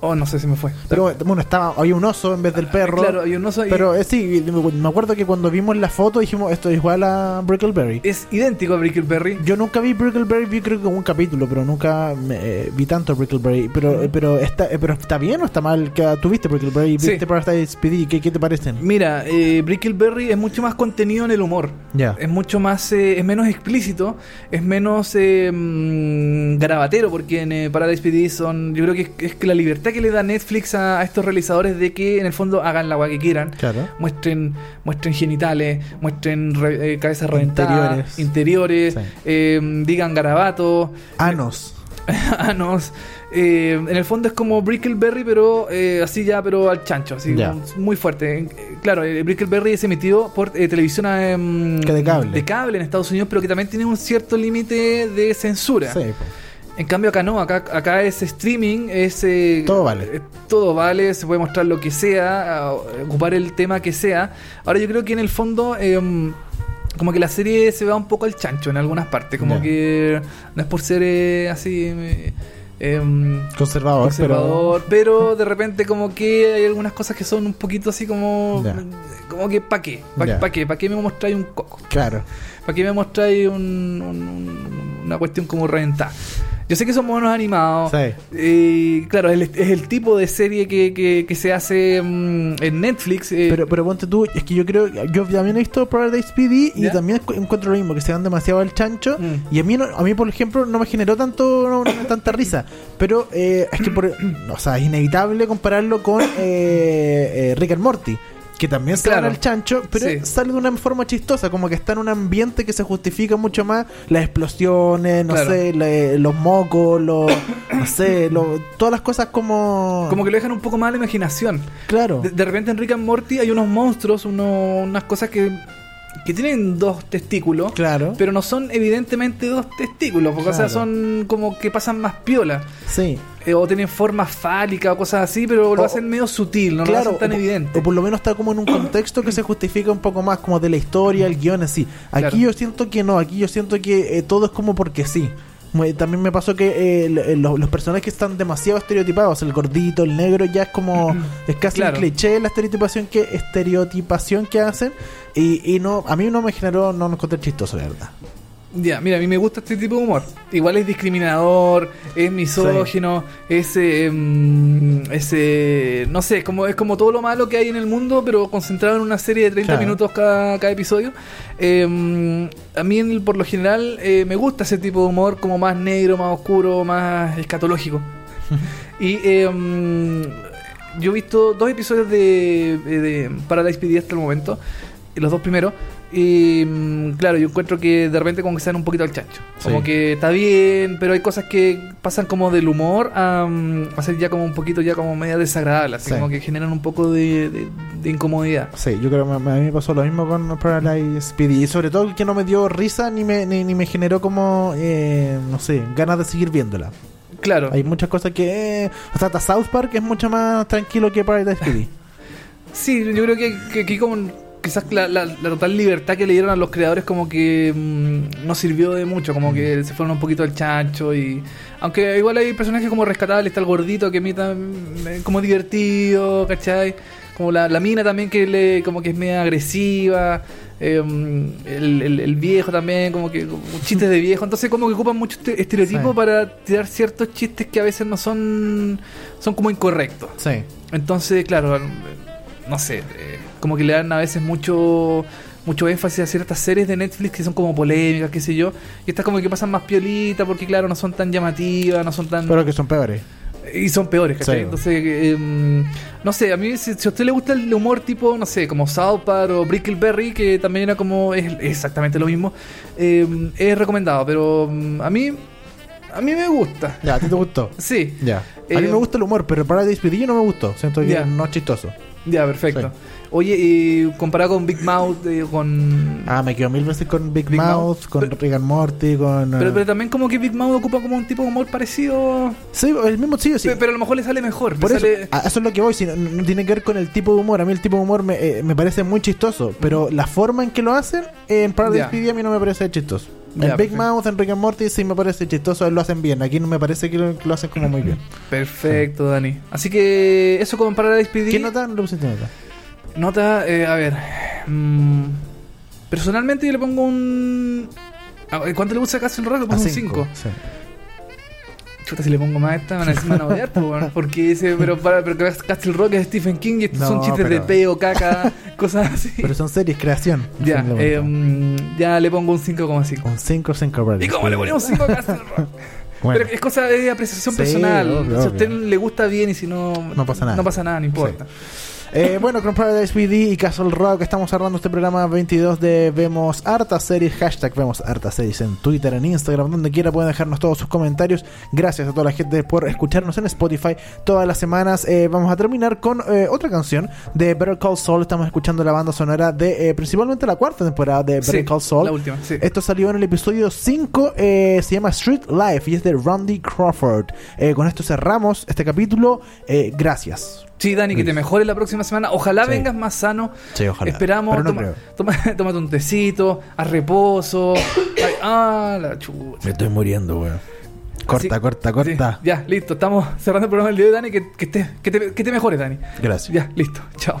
oh, no sé si me fue. Pero bueno, estaba, había un oso en vez del perro. Claro, había un oso y- Pero eh, sí, me acuerdo que cuando vimos la foto dijimos esto es igual a Brickleberry. Es idéntico a Brickleberry. Yo nunca vi Brickleberry, vi creo que un capítulo, pero nunca me, eh, vi tanto Brickleberry. Pero, eh, pero está, eh, pero está bien o está mal que ah, tuviste Brickleberry, Sí. viste Paradise PD, ¿qué, qué te parecen? Mira, eh, Brickleberry es mucho más contenido en el humor. Ya. Es mucho más, es menos explícito, es menos eh, mm, grabatero, porque en Paradise PD son, yo creo que es, es que la libertad que le da Netflix a, a estos realizadores de que en el fondo hagan la agua que quieran, Claro. muestren, muestren genitales, muestren re- eh, cabezas reventadas, Interiores. interiores, Sí. eh, digan garabatos, Anos. anos. Eh, en el fondo es como Brickleberry, pero eh, así ya, pero al chancho, así muy fuerte. Eh, claro, eh, Brickleberry es emitido por eh, televisión em, de cable. de cable en Estados Unidos, pero que también tiene un cierto límite de censura. Sí. En cambio acá no, acá, acá es streaming, es... eh, Todo vale. eh, todo vale, se puede mostrar lo que sea, ocupar el tema que sea. Ahora yo creo que en el fondo... em, como que la serie se va un poco al chancho en algunas partes, como que no es por ser eh, así eh, em, conservador, conservador, pero... de repente como que hay algunas cosas que son un poquito así como como que ¿pa' qué? ¿Pa, Ya. pa' qué? ¿Pa' qué me mostráis un coco? claro. ¿Para qué me mostráis un- un- un- una cuestión como reventada? Yo sé que son monos animados. Sí. Y claro, es el, es el tipo de serie que, que- que se hace mm, en Netflix. eh, Pero, pero ponte tú, es que yo creo, yo también he visto Paradise PD y ¿Ya? también encu- encuentro lo mismo, que se dan demasiado al chancho. Mm. Y a mí, no- a mí por ejemplo, no me generó tanto no, no, tanta risa. Pero eh, es que, por, o sea, es inevitable compararlo con eh, eh, Rick and Morty. Que también se Claro. al chancho, pero Sí. sale de una forma chistosa, como que está en un ambiente que se justifica mucho más las explosiones, no Claro. sé, la- los mocos, los, no sé, lo- todas las cosas como... como que lo dejan un poco más a la imaginación. Claro. De, de repente en Rick and Morty hay unos monstruos, uno- unas cosas que, que tienen dos testículos. Claro. Pero no son evidentemente dos testículos, porque o sea, son como que pasan más piola. Sí. Eh, o tienen forma fálica o cosas así, pero lo O- hacen medio sutil, no lo claro, hacen tan o, evidente. o por lo menos está como en un contexto que se justifica un poco más como de la historia, el guion así. Aquí Claro. yo siento que no, aquí yo siento que eh, todo es como porque sí. Mu- También me pasó que eh, los, los personajes están demasiado estereotipados. El gordito, el negro, ya es como. Es casi Claro. un cliché la estereotipación que, estereotipación que hacen. Y, y no a mí no me generó, no me encontré chistoso, la verdad. Ya, mira, a mí me gusta este tipo de humor. Igual es discriminador, es misógino, es, eh, mm, es, eh, no sé, es como, es como todo lo malo que hay en el mundo, pero concentrado en una serie de 30 Claro. minutos cada, cada episodio. Eh, mm, a mí, en- por lo general, eh, me gusta ese tipo de humor como más negro, más oscuro, más escatológico. y mm, yo he visto dos episodios de, de, Paradise PD hasta el momento, los dos primeros. Y mm, claro, yo encuentro que de repente como que se dan un poquito al chancho. Como Sí. que está bien, pero hay cosas que pasan como del humor a, mm, a ser ya como un poquito ya como media desagradable, así Sí. como que generan un poco de, de- de incomodidad. Sí, yo creo que a mí me pasó lo mismo con Paralyze PD. Y sobre todo que no me dio risa ni me, ni, ni me generó como, eh, no sé, ganas de seguir viéndola. Claro. Hay muchas cosas que... eh, o sea, hasta South Park es mucho más tranquilo que Paradise PD. Sí, yo creo que, que aquí como quizás la, la- la total libertad que le dieron a los creadores como que mm, no sirvió de mucho, como que se fueron un poquito al chancho y... Aunque igual hay personajes como rescatables, está el gordito que imita como divertido, ¿cachai? Como la, la mina también que le como que es media agresiva, eh, mm, el, el- el viejo también, como que como chistes de viejo, entonces como que ocupan mucho este estereotipo Sí. para tirar ciertos chistes que a veces no son, son como incorrectos. Sí. Entonces, claro, no sé, eh, como que le dan a veces mucho mucho énfasis a ciertas series de Netflix que son como polémicas, qué sé yo, y estas como que pasan más piolita porque claro, no son tan llamativas, no son tan Pero que son peores. y son peores, ¿cachai? Sí. Entonces, eh, no sé, a mí si, si a usted le gusta el humor tipo, no sé, como South Park o Brickleberry, que también era como es exactamente lo mismo, eh, es recomendado, pero mm, a mí a mí me gusta. Ya, ¿a ti te gustó? Sí, Ya. A Eh, mí me gusta el humor, pero Paradise PD no me gustó. Siento que Ya. no es chistoso. ya, perfecto. Sí. Oye, y comparado con Big Mouth, eh, con... Ah, me quedo mil veces con Big, Big Mouth, Mouth. con Pero- Rick and Morty, con. Pero, eh, pero también como que Big Mouth ocupa como un tipo de humor parecido, Sí, el mismo sí, sí. pe- pero a lo mejor le sale mejor. Por eso, sale- a eso es lo que voy, si no, no tiene que ver con el tipo de humor. A mí el tipo de humor me, eh, me parece muy chistoso, pero la forma en que lo hacen en Paradise. PD a mí no me parece chistoso. Ya, en Big perfecto. Mouth, en Rick and Morty sí me parece chistoso, lo hacen bien. Aquí no me parece que lo, que lo hacen como muy bien. Perfecto, Dani. Así que eso con Paradise PD. ¿Qué nota? No le pusiste nota. Nota, eh, a ver. mm, personalmente yo le pongo un. a ver, ¿Cuánto le gusta a Castle Rock? Le A pongo un cinco, 5. sí. Chuta, si le pongo más a esta, van a, me van a odiar, weón, porque dice, pero, para, pero Castle Rock es Stephen King y estos No, son chistes de pero- peo, caca, cosas así. Pero son series, creación. ya, eh, ya le pongo un 5,5. Un 5 sin Paradise ¿Y cómo le PD. ponemos 5 a Castle Rock? Bueno, Pero es cosa de apreciación Sí, personal. obvio, si a usted obvio. le gusta bien y si no. No pasa nada. No pasa nada, no importa. Eh, bueno, con Paradise PD y Castle Rock estamos cerrando este programa 22 de Vemos Hartas Series, hashtag Vemos Hartas Series en Twitter, en Instagram, donde quiera pueden dejarnos todos sus comentarios. Gracias a toda la gente por escucharnos en Spotify todas las semanas. Eh, vamos a terminar con eh, otra canción de Better Call Saul. Estamos escuchando la banda sonora de principalmente la cuarta temporada de Better Sí, Call Saul. la última, sí. Esto salió en el episodio 5, eh, se llama Street Life y es de Randy Crawford. Con esto cerramos este capítulo. Gracias. Sí, Dani, que te mejore la próxima semana. Ojalá Sí. vengas más sano. Sí, ojalá. Esperamos. No toma, toma- tómate un tecito, a reposo. Ay, ah, la chucha. Me estoy muriendo, weón. Corta, Así- corta, corta. Sí, ya, listo. Estamos cerrando el programa del día de Dani. Que, que, esté- que te, que te mejores, Dani. Gracias. Ya, listo. Chao.